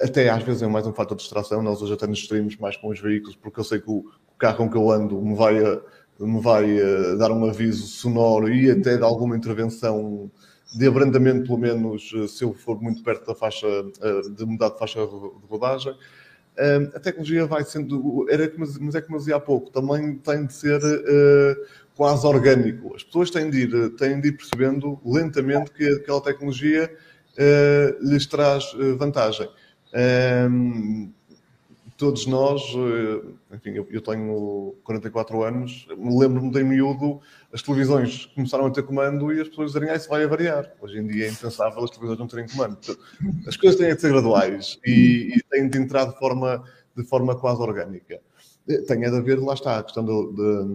até às vezes é mais um fator de distração. Nós hoje até nos distraímos mais com os veículos, porque eu sei que o, carro com que eu ando me vai, me vai eh, dar um aviso sonoro e até de alguma intervenção de abrandamento, pelo menos, eh, se eu for muito perto da faixa, eh, de mudar de faixa de rodagem. A tecnologia vai sendo, era, mas é como eu dizia há pouco, também tem de ser quase orgânico. As pessoas têm de ir, têm de ir percebendo lentamente que aquela tecnologia lhes traz vantagem. Um, todos nós, eh, enfim, eu, tenho 44 anos, lembro-me de miúdo, as televisões começaram a ter comando e as pessoas dizerem, ah, isso vai a variar. Hoje em dia é impensável as televisões não terem comando. As coisas têm de ser graduais e, e têm de entrar de forma, de forma quase orgânica. Eh, tem de haver, lá está, a questão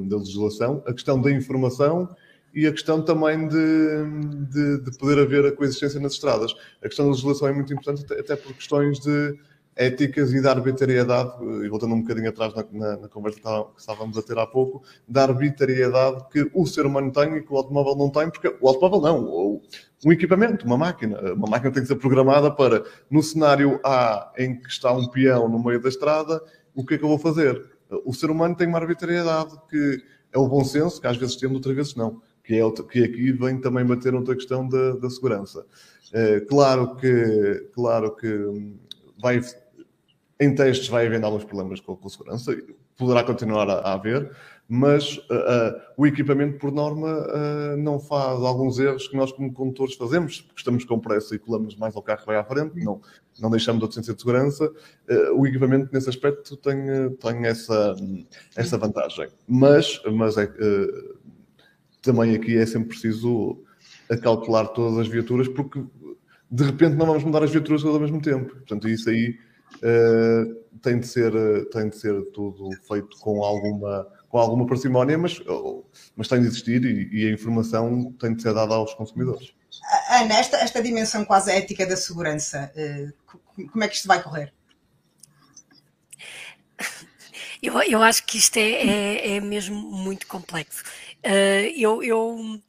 da legislação, a questão da informação e a questão também de, de, de, poder haver a coexistência nas estradas. A questão da legislação é muito importante, até, por questões de éticas e da arbitrariedade, e voltando um bocadinho atrás na, na, na, conversa que estávamos a ter há pouco, da arbitrariedade que o ser humano tem e que o automóvel não tem, porque o automóvel não, um equipamento, uma máquina. Uma máquina tem que ser programada para, no cenário A, em que está um peão no meio da estrada, o que é que eu vou fazer? O ser humano tem uma arbitrariedade que é o bom senso, que às vezes temos, outras vezes não que, é, que aqui vem também bater outra questão da, da segurança. claro que, claro que hum, vai, em testes vai havendo alguns problemas com, a segurança, poderá continuar a, a haver, mas uh, uh, o equipamento, por norma, uh, não faz alguns erros que nós, como condutores, fazemos, porque estamos com pressa e colamos mais ao carro que vai à frente, não, não deixamos de autossistência de segurança. o equipamento, nesse aspecto, tem, tem essa, essa vantagem. Mas, mas é, também aqui é sempre preciso calcular todas as viaturas, porque de repente não vamos mudar as viaturas todas ao mesmo tempo. Portanto, isso aí tem, de ser, tem de ser tudo feito com alguma com alguma parcimónia, mas, mas tem de existir e, e, a informação tem de ser dada aos consumidores. Ana, esta, esta dimensão quase ética da segurança, eh, como é que isto vai correr? Eu, eu acho que isto é, é, é mesmo muito complexo. Uh, eu, eu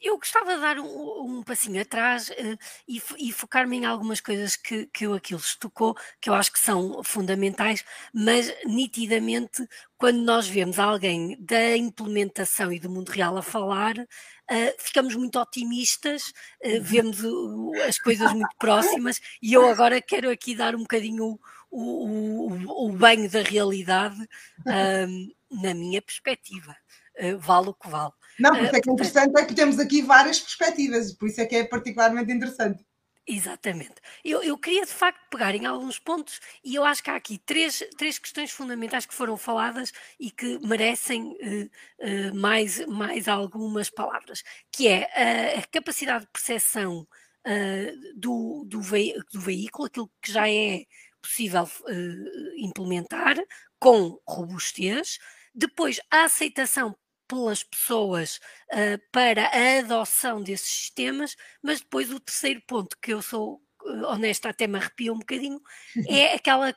eu gostava de dar um, um passinho atrás uh, e, e focar-me em algumas coisas que, que o Aquiles tocou, que eu acho que são fundamentais, mas nitidamente, quando nós vemos alguém da implementação e do mundo real a falar, uh, ficamos muito otimistas, uh, vemos as coisas muito próximas, e eu agora quero aqui dar um bocadinho o, o, o banho da realidade na minha perspectiva. Vale o que vale. Não, por isso é que é interessante é que temos aqui várias perspectivas, por isso é que é particularmente interessante. Exatamente. Eu, eu, queria de facto pegar em alguns pontos e eu acho que há aqui três, três questões fundamentais que foram faladas e que merecem uh, uh, mais, mais algumas palavras, que é a, a capacidade de percepção uh, do, do, do, veículo, aquilo que já é possível implementar com robustez, depois a aceitação pelas pessoas uh, para a adoção desses sistemas, mas depois o terceiro ponto, que eu sou uh, honesta, até me arrepio um bocadinho, é aquela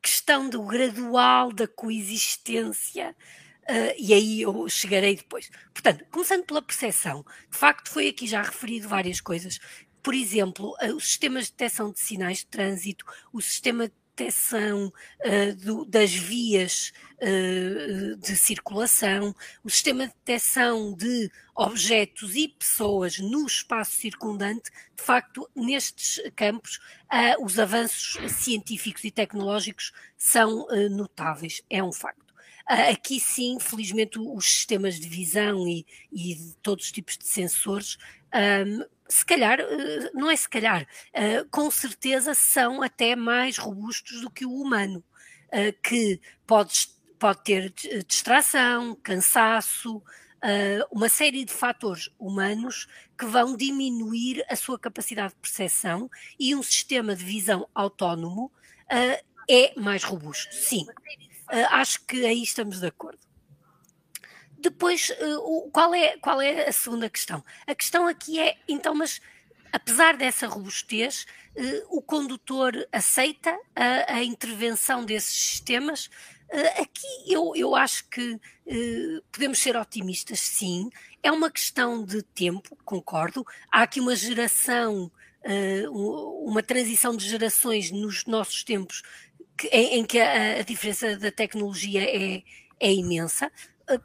questão do gradual da coexistência. Uh, e aí eu chegarei depois. Portanto, começando pela percepção, de facto foi aqui já referido várias coisas. Por exemplo, os sistemas de detecção de sinais de trânsito, o sistema de detecção uh, do, das vias uh, de circulação, o sistema de detecção de objetos e pessoas no espaço circundante, de facto, nestes campos, uh, os avanços científicos e tecnológicos são notáveis, é um facto. Aqui sim, felizmente, os sistemas de visão e, e todos os tipos de sensores um, se calhar, eh, não é se calhar, eh, com certeza são até mais robustos do que o humano, eh, que pode, pode ter distração, cansaço, uma série de fatores humanos que vão diminuir a sua capacidade de percepção e um sistema de visão autónomo é mais robusto, sim. Acho que aí estamos de acordo. Depois, uh, qual, é, qual é a segunda questão? A questão aqui é, então, mas apesar dessa robustez, uh, o condutor aceita a, a, intervenção desses sistemas? Uh, aqui eu, eu acho que podemos ser otimistas, sim. É uma questão de tempo, concordo. Há aqui uma geração, uma transição de gerações nos nossos tempos em, que a, a diferença da tecnologia é, é imensa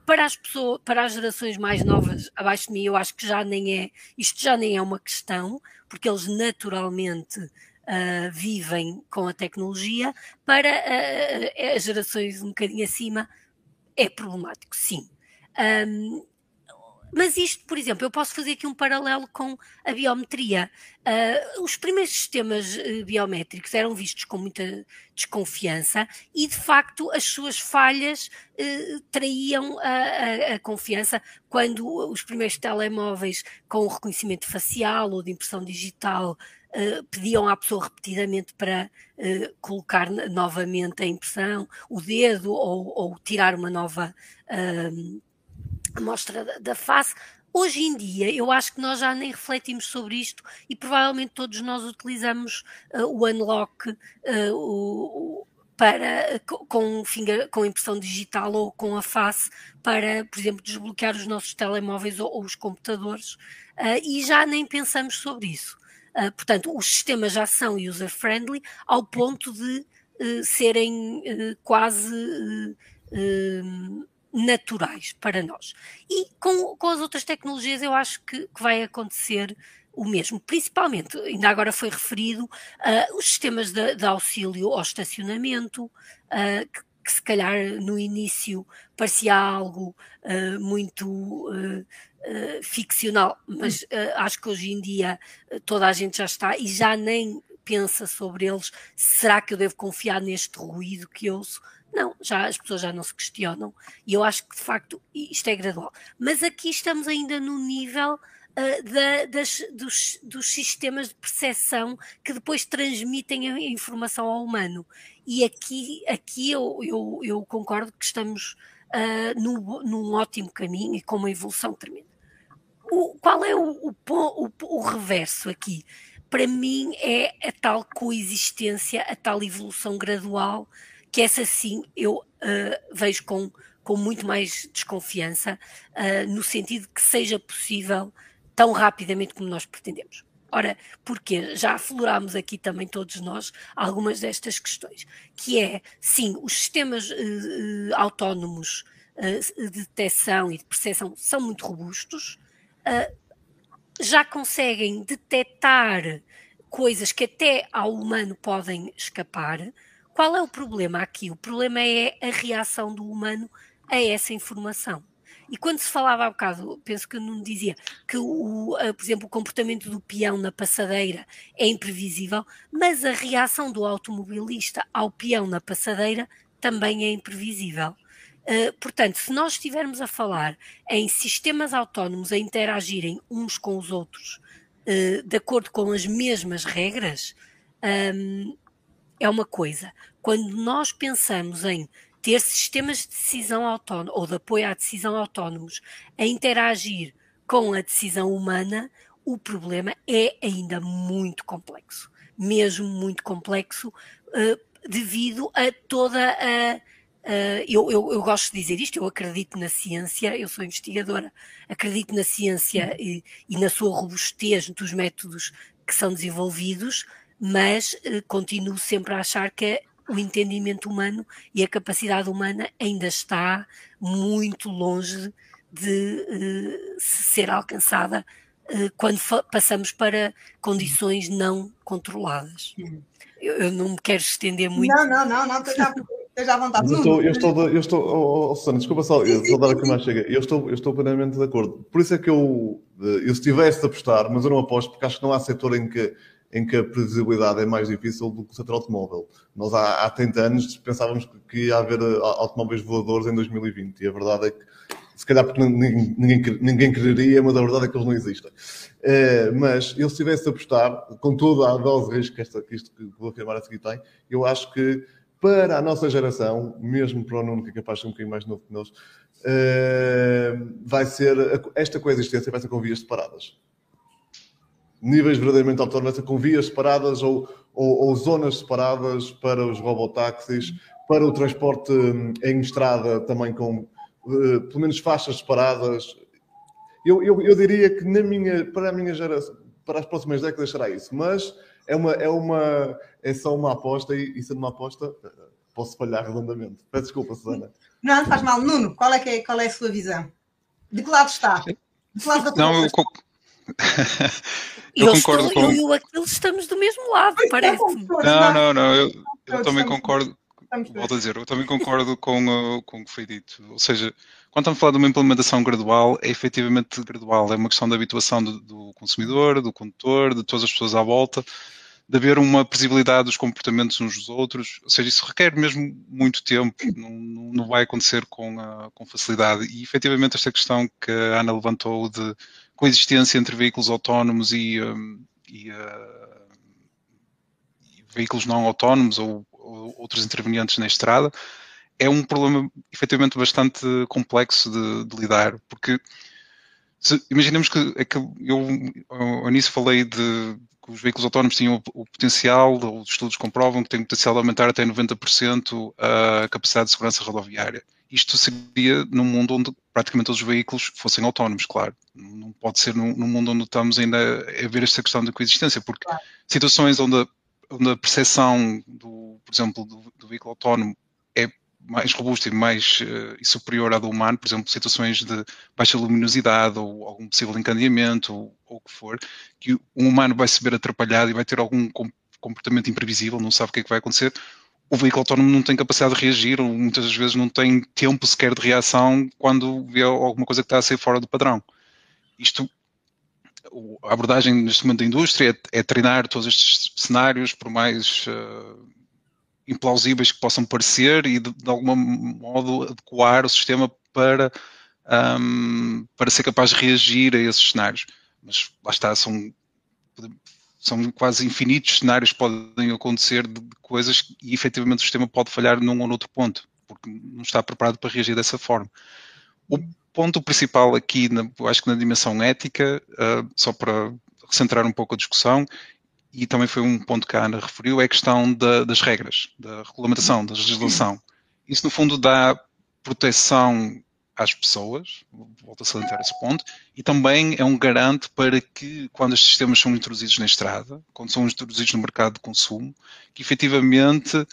para as pessoas, para as gerações mais novas abaixo de mim, eu acho que já nem é, isto já nem é uma questão, porque eles naturalmente uh, vivem com a tecnologia, para uh, as gerações um bocadinho acima é problemático, sim. Um, mas isto, por exemplo, eu posso fazer aqui um paralelo com a biometria. Uh, os primeiros sistemas uh, biométricos eram vistos com muita desconfiança e, de facto, as suas falhas uh, traíam a, a, a, confiança quando os primeiros telemóveis com reconhecimento facial ou de impressão digital pediam à pessoa repetidamente para colocar novamente a impressão, o dedo ou, ou tirar uma nova amostra da, da face. Hoje em dia, eu acho que nós já nem refletimos sobre isto e provavelmente todos nós utilizamos uh, o unlock uh, o, para, com, finger, com impressão digital ou com a face para, por exemplo, desbloquear os nossos telemóveis ou, ou os computadores uh, e já nem pensamos sobre isso. Portanto, os sistemas já são user-friendly ao ponto de serem quase naturais para nós. E com, com as outras tecnologias eu acho que, que vai acontecer o mesmo, principalmente, ainda agora foi referido, uh, os sistemas de, de, auxílio ao estacionamento, uh, que, que, se calhar no início parecia algo uh, muito ficcional, mas acho que hoje em dia toda a gente já está e já nem pensa sobre eles, será que eu devo confiar neste ruído que ouço? Não, já as pessoas já não se questionam e eu acho que de facto isto é gradual. Mas aqui estamos ainda no nível uh, da, das, dos, dos, sistemas de percepção que depois transmitem a informação ao humano. E aqui, aqui eu, eu, eu concordo que estamos uh, num, num ótimo caminho e com uma evolução tremenda. O, qual é o, o, o reverso aqui? Para mim é a tal coexistência, a tal evolução gradual que essa sim eu uh, vejo com, com muito mais desconfiança, uh, no sentido que seja possível tão rapidamente como nós pretendemos. Ora, porque já aflorámos aqui também todos nós algumas destas questões, que é, sim, os sistemas uh, autónomos de detecção e de percepção são muito robustos, já conseguem detectar coisas que até ao humano podem escapar, qual é o problema aqui? O problema é a reação do humano a essa informação. E quando se falava há bocado, penso que não dizia que, o, por exemplo, o comportamento do peão na passadeira é imprevisível, mas a reação do automobilista ao peão na passadeira também é imprevisível. Uh, portanto, se nós estivermos a falar em sistemas autónomos a interagirem uns com os outros uh, de acordo com as mesmas regras, um, é uma coisa. Quando nós pensamos em ter sistemas de decisão autónomo ou de apoio à decisão autónomos a interagir com a decisão humana, o problema é ainda muito complexo, mesmo muito complexo, uh, devido a toda a. Uh, eu, eu, eu, gosto de dizer isto, eu acredito na ciência, eu sou investigadora, acredito na ciência e, e na sua robustez dos métodos que são desenvolvidos, mas uh, continuo sempre a achar que o entendimento humano e a capacidade humana ainda está muito longe de uh, ser alcançada uh, quando passamos para condições não controladas. Eu, eu, não me quero estender muito. Não, não, não, não, esteja à vontade. Eu estou, eu estou, eu estou oh, oh, Susana, desculpa só, eu vou dar aqui mais chega. Eu estou, eu estou plenamente de acordo. Por isso é que eu, eu se tivesse de apostar, mas eu não aposto, porque acho que não há setor em que em que a previsibilidade é mais difícil do que o setor automóvel. Nós há, há 30 anos pensávamos que ia haver eh, automóveis voadores em 2020 e a verdade é que, se calhar porque ninguém, ninguém, ninguém quereria, mas a verdade é que eles não existem. É, mas eu se tivesse a apostar, com toda a dose de risco que, esta, que isto que vou afirmar a seguir tem, eu acho que para a nossa geração, mesmo para o Nuno, que é capaz de ser um bocadinho mais novo que nós, uh, vai ser, esta coexistência vai ser com vias separadas níveis verdadeiramente autónomos, com vias separadas ou, ou, ou, zonas separadas para os robotáxis, para o transporte hum, em estrada também com uh, pelo menos faixas separadas. Eu, eu, eu, diria que na minha, para a minha geração, para as próximas décadas será isso, mas é, uma, é, uma, é só uma aposta e, e sendo uma aposta posso falhar redondamente. Peço desculpa, Susana. Não, não faz mal. Nuno, qual é, que é, qual é a sua visão? De que lado está? De que lado da Não, eu, eu, eu concordo estou, com... Eu e o Aquiles estamos do mesmo lado, é, parece. Não, não, não, eu, eu também concordo. Volto a dizer, eu também concordo com, com o que foi dito. Ou seja, quando estamos a falar de uma implementação gradual, é efetivamente gradual. É uma questão de habituação do, do consumidor, do condutor, de todas as pessoas à volta, de haver uma previsibilidade dos comportamentos uns dos outros. Ou seja, isso requer mesmo muito tempo, não, não vai acontecer com, com facilidade. E efetivamente esta questão que a Ana levantou de coexistência entre veículos autónomos e, um, e, uh, e, veículos não autónomos ou, ou, outros intervenientes na estrada é um problema efetivamente bastante complexo de, de lidar, porque se, imaginemos que, é que eu ao início falei de que os veículos autónomos tinham o, o potencial, os estudos comprovam que têm o potencial de aumentar até 90% a capacidade de segurança rodoviária. Isto seria num mundo onde praticamente todos os veículos fossem autónomos, claro. Não pode ser num, num mundo onde estamos ainda a ver esta questão da coexistência, porque claro. situações onde a, onde a percepção, do, por exemplo, do, do, veículo autónomo é mais robusta e mais uh, e superior à do humano, por exemplo, situações de baixa luminosidade ou algum possível encadeamento ou, ou o que for, que um humano vai se ver atrapalhado e vai ter algum comportamento imprevisível, não sabe o que é que vai acontecer. O veículo autónomo não tem capacidade de reagir, ou muitas vezes não tem tempo sequer de reação quando vê alguma coisa que está a ser fora do padrão. Isto a abordagem neste momento da indústria é, é, treinar todos estes cenários, por mais uh, implausíveis que possam parecer, e de, de algum modo adequar o sistema para, um, para ser capaz de reagir a esses cenários. Mas lá está, são, são quase infinitos cenários que podem acontecer de, coisas e efetivamente o sistema pode falhar num ou noutro ponto, porque não está preparado para reagir dessa forma. O ponto principal aqui, na, acho que na dimensão ética, uh, só para centrar um pouco a discussão, e também foi um ponto que a Ana referiu, é a questão da, das regras, da regulamentação, da legislação. Isso, no fundo, dá proteção às pessoas, volto a salientar esse ponto, e também é um garante para que, quando estes sistemas são introduzidos na estrada, quando são introduzidos no mercado de consumo, que efetivamente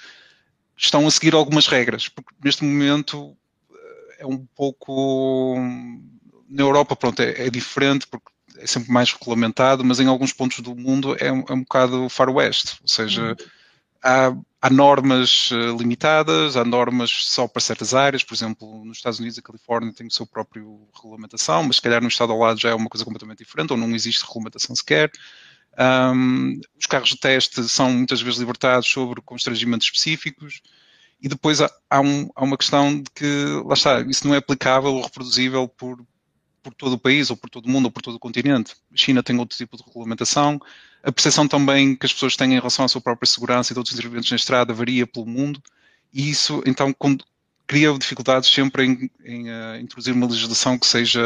estão a seguir algumas regras, porque neste momento é um pouco. Na Europa, pronto, é, é, diferente porque é sempre mais regulamentado, mas em alguns pontos do mundo é, é um bocado far west, ou seja, uhum. Há, há, normas eh, limitadas, há normas só para certas áreas, por exemplo, nos Estados Unidos, a Califórnia tem o seu próprio regulamentação, mas se calhar no estado ao lado já é uma coisa completamente diferente, ou não existe regulamentação sequer. Um, os carros de teste são muitas vezes libertados sobre constrangimentos específicos. E depois há, há, um, há, uma questão de que, lá está, isso não é aplicável ou reproduzível por, por todo o país, ou por todo o mundo, ou por todo o continente. A China tem outro tipo de regulamentação. A percepção também que as pessoas têm em relação à sua própria segurança e de outros intervenientes na estrada varia pelo mundo. E isso, então, cria dificuldades sempre em, em uh, introduzir uma legislação que seja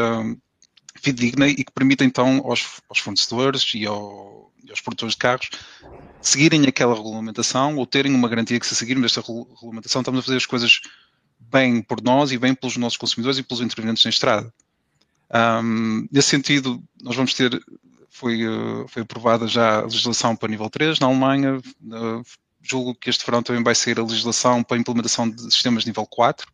fidedigna e que permita, então, aos, aos fornecedores e, ao, e aos produtores de carros seguirem aquela regulamentação ou terem uma garantia que se seguirmos esta regulamentação estamos a fazer as coisas bem por nós e bem pelos nossos consumidores e pelos intervenientes na estrada. Um, nesse sentido, nós vamos ter, foi, eh, foi aprovada já a legislação para nível 3 na Alemanha, uh, julgo que este verão também vai ser a legislação para a implementação de sistemas de nível 4,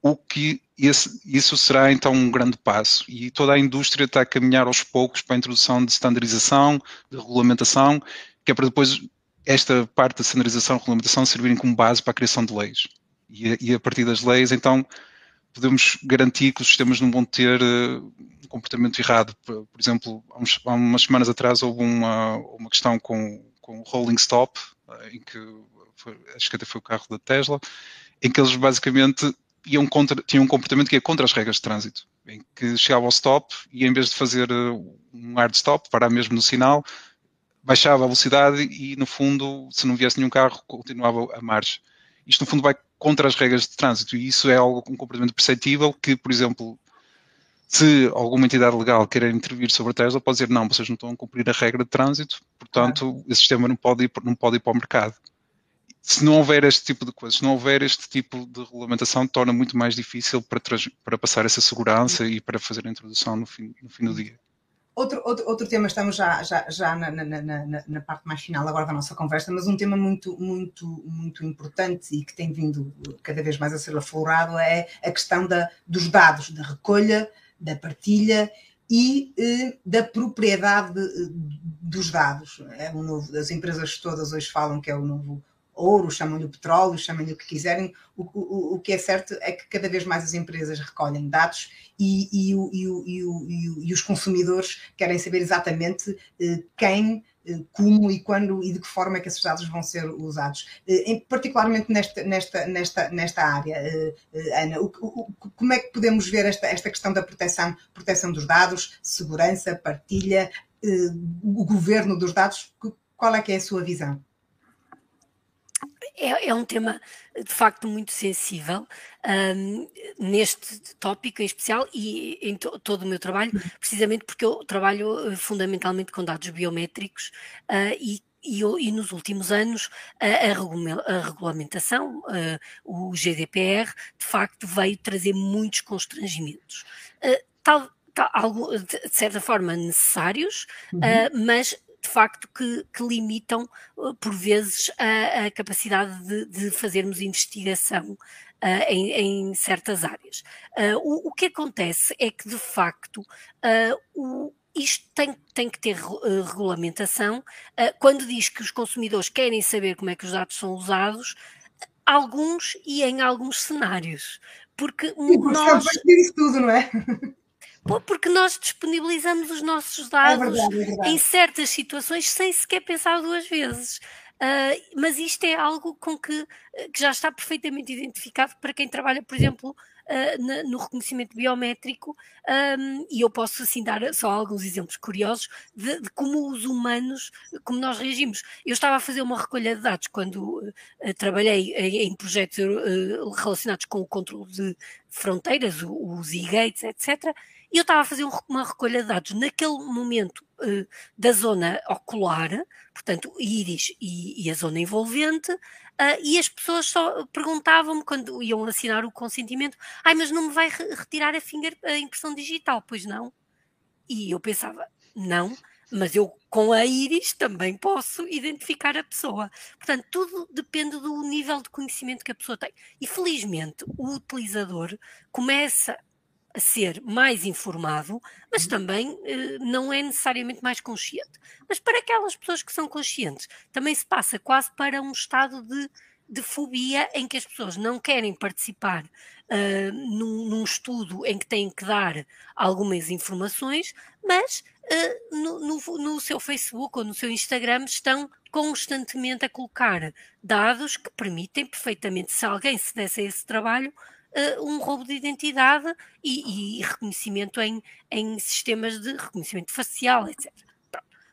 o que esse, isso será então um grande passo e toda a indústria está a caminhar aos poucos para a introdução de standardização, de regulamentação que é para depois esta parte da standardização e regulamentação servirem como base para a criação de leis. E e a, partir das leis, então, podemos garantir que os sistemas não vão ter uh, um comportamento errado. Por, exemplo, há, uns, há, umas semanas atrás houve uma, uma questão com, com o rolling stop, uh, em que foi, acho que até foi o carro da Tesla, em que eles basicamente iam contra, tinham um comportamento que ia contra as regras de trânsito, em que chegava ao stop e em vez de fazer uh, um hard stop, parar mesmo no sinal, baixava a velocidade e, no fundo, se não viesse nenhum carro, continuava a marcha. Isto, no fundo, vai contra as regras de trânsito e isso é algo, um comportamento perceptível que, por exemplo, se alguma entidade legal querer intervir sobre a Tesla, pode dizer não, vocês não estão a cumprir a regra de trânsito, portanto, esse sistema não pode, ir, não pode ir para o mercado. Se não houver este tipo de coisas, se não houver este tipo de regulamentação, torna muito mais difícil para, para passar essa segurança e para fazer a introdução no fim, no fim do dia. Outro, outro, outro tema, estamos já, já, já na, na, na, na, parte mais final agora da nossa conversa, mas um tema muito, muito, muito importante e que tem vindo cada vez mais a ser aflorado é a questão da, dos dados, da recolha, da partilha e eh, da propriedade de, dos dados. É um novo, as empresas todas hoje falam que é o novo ouro, chamam-lhe petróleo, chamem-lhe o que quiserem. O, o, o, que é certo é que cada vez mais as empresas recolhem dados e, e, e, e os consumidores querem saber exatamente eh, quem eh, como e quando e de que forma é que esses dados vão ser usados. Eh, em, particularmente nesta, nesta, nesta, nesta área, Ana, o, o, como é que podemos ver esta, esta questão da proteção, proteção dos dados, segurança, partilha, o governo dos dados? Qual é que é a sua visão? É, é um tema de facto muito sensível um, neste tópico em especial e em to, todo o meu trabalho, precisamente porque eu trabalho eh, fundamentalmente com dados biométricos uh, e e, e, nos últimos anos a, a, a regulamentação, uh, o GDPR, de facto veio trazer muitos constrangimentos. Uh, tal, tal, algo, de certa forma necessários, uhum. uh, mas de facto que, que limitam uh, por vezes a, a capacidade de, de, fazermos investigação uh, em, em, certas áreas. Uh, o, o, que acontece é que, de facto, o, isto tem, tem, que ter regulamentação. quando diz que os consumidores querem saber como é que os dados são usados, alguns e em alguns cenários. Porque, Sim, nós. isso tudo, não é? Porque nós disponibilizamos os nossos dados é verdade, é verdade. em certas situações sem sequer pensar duas vezes. Uh, mas isto é algo com que, que, já está perfeitamente identificado para quem trabalha, por exemplo, uh, na, no reconhecimento biométrico, um, e eu posso assim dar só alguns exemplos curiosos de, de, como os humanos, como nós reagimos. Eu estava a fazer uma recolha de dados quando uh, trabalhei em, em projetos relacionados com o controle de fronteiras, os e-gates, etc. E eu estava a fazer uma recolha de dados naquele momento uh, da zona ocular, portanto, íris e, e a zona envolvente, uh, e as pessoas só perguntavam-me quando iam assinar o consentimento: ai, mas não me vai retirar a, finger, a impressão digital? Pois não. E eu pensava: não, mas eu com a íris também posso identificar a pessoa. Portanto, tudo depende do nível de conhecimento que a pessoa tem. E felizmente o utilizador começa a ser mais informado, mas uhum. também eh, não é necessariamente mais consciente. Mas para aquelas pessoas que são conscientes, também se passa quase para um estado de, de fobia em que as pessoas não querem participar uh, num, num, estudo em que têm que dar algumas informações, mas uh, no, no, no seu Facebook ou no seu Instagram estão constantemente a colocar dados que permitem perfeitamente, se alguém se desse a esse trabalho, uh, um roubo de identidade e, e reconhecimento em, em, sistemas de reconhecimento facial, etc.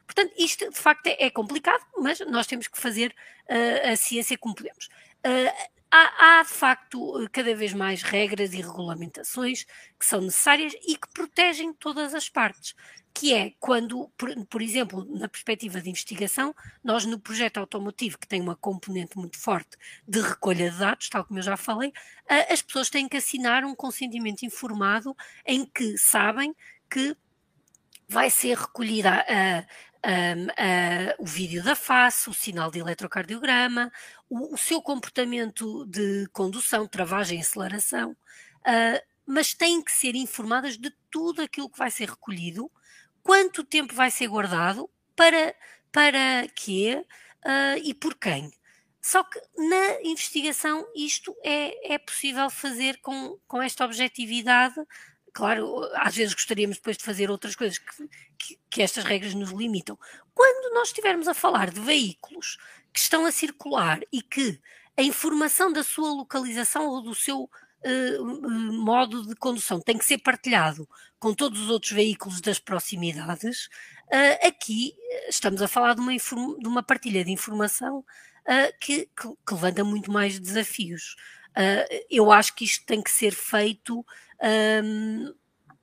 Portanto, isto de facto é, é, complicado, mas nós temos que fazer uh, a ciência como podemos. Uh, há, há, de facto cada vez mais regras e regulamentações que são necessárias e que protegem todas as partes que é quando, por, por, exemplo, na perspectiva de investigação, nós no projeto automotivo, que tem uma componente muito forte de recolha de dados, tal como eu já falei, as pessoas têm que assinar um consentimento informado em que sabem que vai ser recolhida a, o vídeo da face, o sinal de eletrocardiograma, o, o seu comportamento de condução, travagem, aceleração, uh, mas têm que ser informadas de tudo aquilo que vai ser recolhido quanto tempo vai ser guardado, para, para quê uh, e por quem. Só que na investigação isto é, é possível fazer com, com esta objetividade. Claro, às vezes gostaríamos depois de fazer outras coisas que, que, que estas regras nos limitam. Quando nós estivermos a falar de veículos que estão a circular e que a informação da sua localização ou do seu uh, modo de condução tem que ser partilhado com todos os outros veículos das proximidades, uh, aqui estamos a falar de uma, de uma partilha de informação uh, que, que, que, levanta muito mais desafios. eu acho que isto tem que ser feito. Um,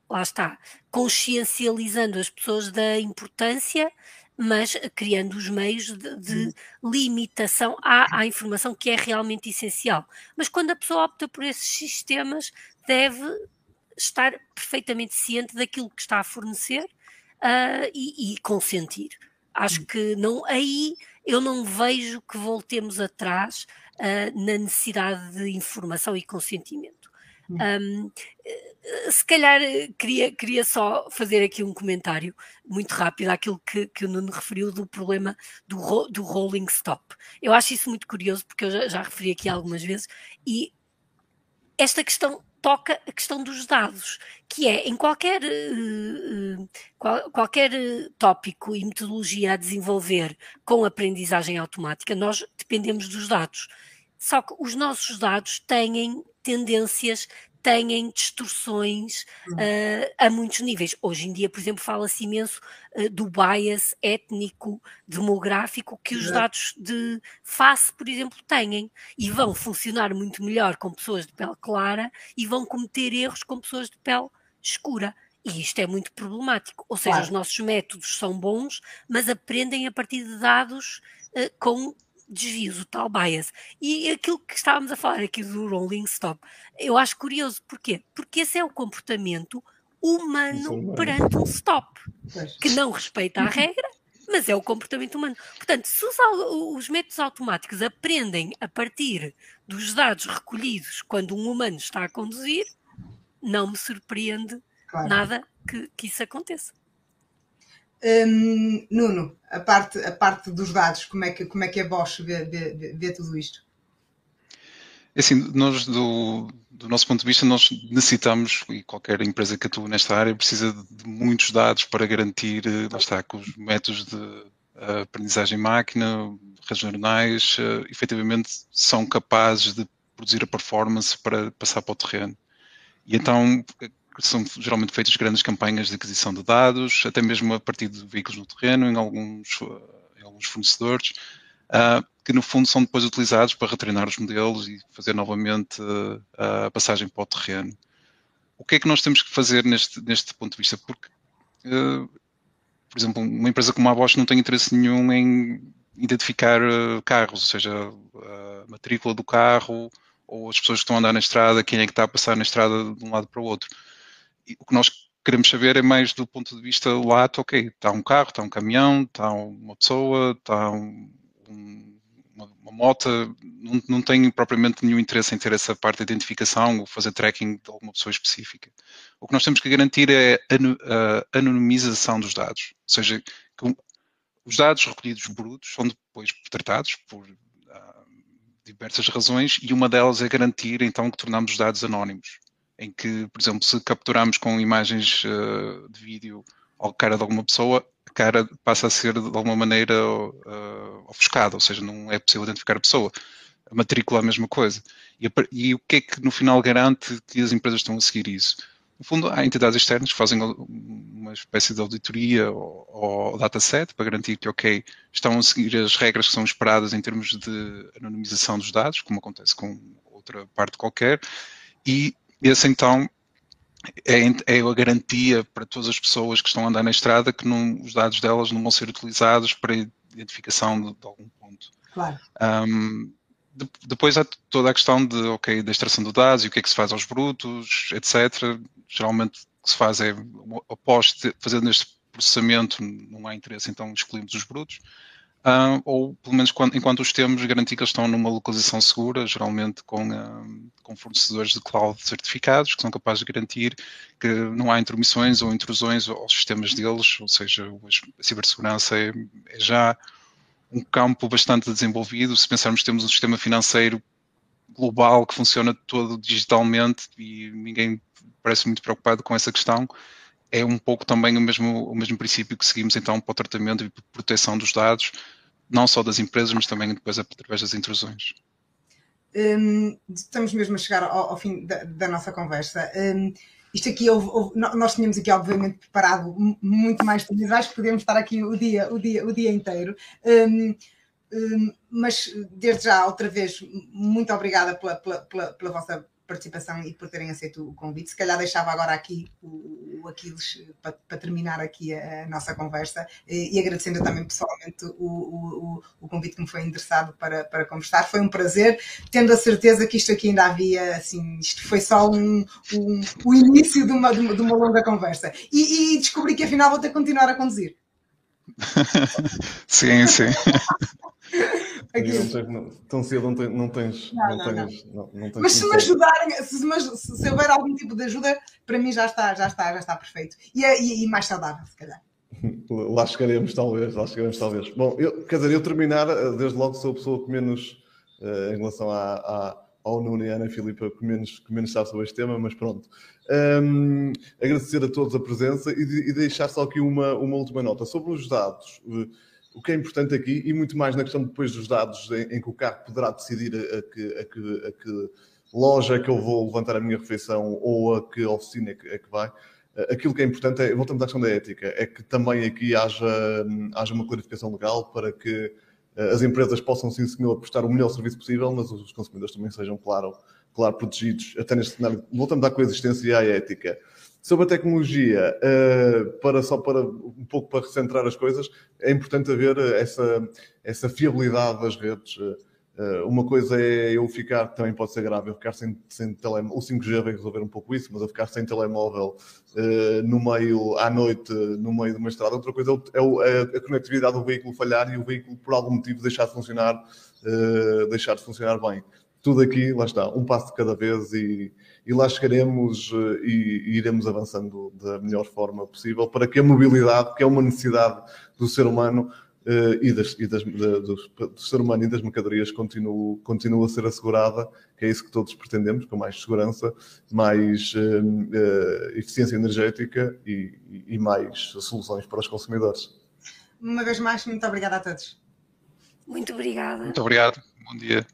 lá está, consciencializando as pessoas da importância mas criando os meios de, de limitação à, à, informação que é realmente essencial. Mas quando a pessoa opta por esses sistemas, deve estar perfeitamente ciente daquilo que está a fornecer uh, e, e, consentir. Acho hum. que não aí eu não vejo que voltemos atrás uh, na necessidade de informação e consentimento. Um, eh, se calhar eh, queria, queria só fazer aqui um comentário muito rápido àquilo que, que o Nuno referiu do problema do, do rolling stop. Eu acho isso muito curioso porque eu já, já referi aqui algumas vezes e esta questão toca a questão dos dados, que é em qualquer, qual, qualquer tópico e metodologia a desenvolver com aprendizagem automática, nós dependemos dos dados. Só que os nossos dados têm tendências têm distorções uh, a muitos níveis. Hoje em dia, por exemplo, fala-se imenso uh, do bias étnico, demográfico que os dados de face, por exemplo, têm e vão funcionar muito melhor com pessoas de pele clara e vão cometer erros com pessoas de pele escura. E isto é muito problemático. Ou seja, claro. os nossos métodos são bons, mas aprendem a partir de dados uh, com desvios, o tal bias. E aquilo que estávamos a falar aqui do rolling stop, eu acho curioso. Porquê? Porque esse é o comportamento humano perante um stop, que não respeita a regra mas é o comportamento humano. Portanto, se os, os, métodos automáticos aprendem a partir dos dados recolhidos quando um humano está a conduzir, não me surpreende claro. nada que, que, isso aconteça. Hum, Nuno, a parte, a parte dos dados, como é que, como é que a Bosch vê, vê, vê tudo isto? É assim, nós do, do, nosso ponto de vista, nós necessitamos, e qualquer empresa que atua nesta área precisa de muitos dados para garantir, eh, lá está, que os métodos de uh, aprendizagem máquina, redes neuronais, uh, efetivamente são capazes de produzir a performance para passar para o terreno. E então são geralmente feitas grandes campanhas de aquisição de dados, até mesmo a partir de veículos no terreno, em alguns, em alguns fornecedores. Uh, que no fundo são depois utilizados para retreinar os modelos e fazer novamente uh, a passagem para o terreno. O que é que nós temos que fazer neste, neste ponto de vista? Porque, uh, por exemplo, uma empresa como a Bosch não tem interesse nenhum em identificar carros, ou seja, a matrícula do carro ou as pessoas que estão a andar na estrada, quem é que está a passar na estrada de um lado para o outro. O que nós queremos saber é mais do ponto de vista lato, ok, está um carro, está um caminhão, está uma pessoa, está um, um uma, uma moto não, não tem propriamente nenhum interesse em ter essa parte de identificação ou fazer tracking de alguma pessoa específica. O que nós temos que garantir é a anonimização dos dados, ou seja, que os dados recolhidos brutos são depois tratados por uh, diversas razões e uma delas é garantir então que tornamos os dados anónimos, em que, por exemplo, se capturamos com imagens uh, de vídeo ao cara de alguma pessoa, cara passa a ser de alguma maneira uh, ofuscada, ou seja, não é possível identificar a pessoa. A matrícula é a mesma coisa. E, e, o que é que no final garante que as empresas estão a seguir isso? No fundo, há entidades externas que fazem uma espécie de auditoria ou, ou dataset para garantir que, ok, estão a seguir as regras que são esperadas em termos de anonimização dos dados, como acontece com outra parte qualquer, e esse então é, é, a garantia para todas as pessoas que estão a andar na estrada que não, os dados delas não vão ser utilizados para identificação de, de algum ponto. Claro. Um, de, depois há toda a questão de, ok, da extração de dados e o que é que se faz aos brutos, etc. Geralmente o que se faz é, após fazendo este processamento, não há interesse, então escolhemos os brutos uh, ou pelo menos quando, enquanto os temos, garantir que eles estão numa localização segura, geralmente com, uh, com fornecedores de cloud certificados, que são capazes de garantir que não há intromissões ou intrusões aos sistemas deles, ou seja, a cibersegurança é, é já um campo bastante desenvolvido. Se pensarmos que temos um sistema financeiro global que funciona todo digitalmente e ninguém parece muito preocupado com essa questão, é um pouco também o mesmo, o mesmo princípio que seguimos então para o tratamento e proteção dos dados, não só das empresas, mas também depois através das intrusões. Um, estamos mesmo a chegar ao, ao fim da, da, nossa conversa. Um, isto aqui, houve, houve, nós tínhamos aqui, obviamente, preparado muito mais temas, podemos estar aqui o dia, o dia, o dia inteiro. Um, mas, desde já, outra vez, muito obrigada pela, pela, pela, pela vossa participação e por terem aceito o convite. Se calhar deixava agora aqui o, o Aquiles para, para, terminar aqui a, a, nossa conversa e, e agradecendo também pessoalmente o, o, o, convite que me foi endereçado para, para conversar. Foi um prazer, tendo a certeza que isto aqui ainda havia, assim, isto foi só um, um o início de uma, de uma, longa conversa. E, e descobri que afinal vou ter que continuar a conduzir. sim, sim. Não tão cedo não, tens. Não, tens, não, não, tens, não, não tens mas se me ajudarem, se, se, se, houver algum tipo de ajuda, para mim já está, já está, já está perfeito. E, é, e, e mais saudável, se calhar. Lá chegaremos, talvez, lá chegaremos, talvez. Bom, eu, quer dizer, eu terminar, eh, desde logo sou a pessoa que menos, uh, em relação à, à, ao Nuno e à Ana Filipa, que menos, que menos sabe sobre este tema, mas pronto. Um, agradecer a todos a presença e, e, deixar só aqui uma, uma última nota sobre os dados. Uh, o que é importante aqui, e muito mais na questão depois dos dados em, em que o carro poderá decidir a, que, a, que, a, que, loja que eu vou levantar a minha refeição ou a que oficina é que, é que vai, eh, aquilo que é importante é, voltamos à questão da ética, é que também aqui haja, haja uma clarificação legal para que eh, as empresas possam, sim senhor, prestar o melhor serviço possível, mas os consumidores também sejam, claro, claro protegidos, até neste cenário. Voltamos à coexistência e à ética. Sobre a tecnologia, uh, para, só para um pouco para recentrar as coisas, é importante haver essa, essa fiabilidade das redes. Uh, uma coisa é eu ficar, também pode ser grave, eu ficar sem, sem telemóvel, o 5G vai resolver um pouco isso, mas eu ficar sem telemóvel uh, no meio, à noite, no meio de uma estrada. Outra coisa é, o, é, a conectividade do veículo falhar e o veículo, por algum motivo, deixar de funcionar, deixar de funcionar bem. Tudo aqui, lá está, um passo de cada vez e, e lá chegaremos e, e iremos avançando da melhor forma possível para que a mobilidade, que é uma necessidade do ser humano, uh, e, das, e das, do, do, ser humano e das mercadorias continua, continua a ser assegurada, que é isso que todos pretendemos, com mais segurança, mais uh, uh, eficiência energética e, e, mais soluções para os consumidores. Uma vez mais, muito obrigada a todos. Muito obrigada. Muito obrigado. Bom dia.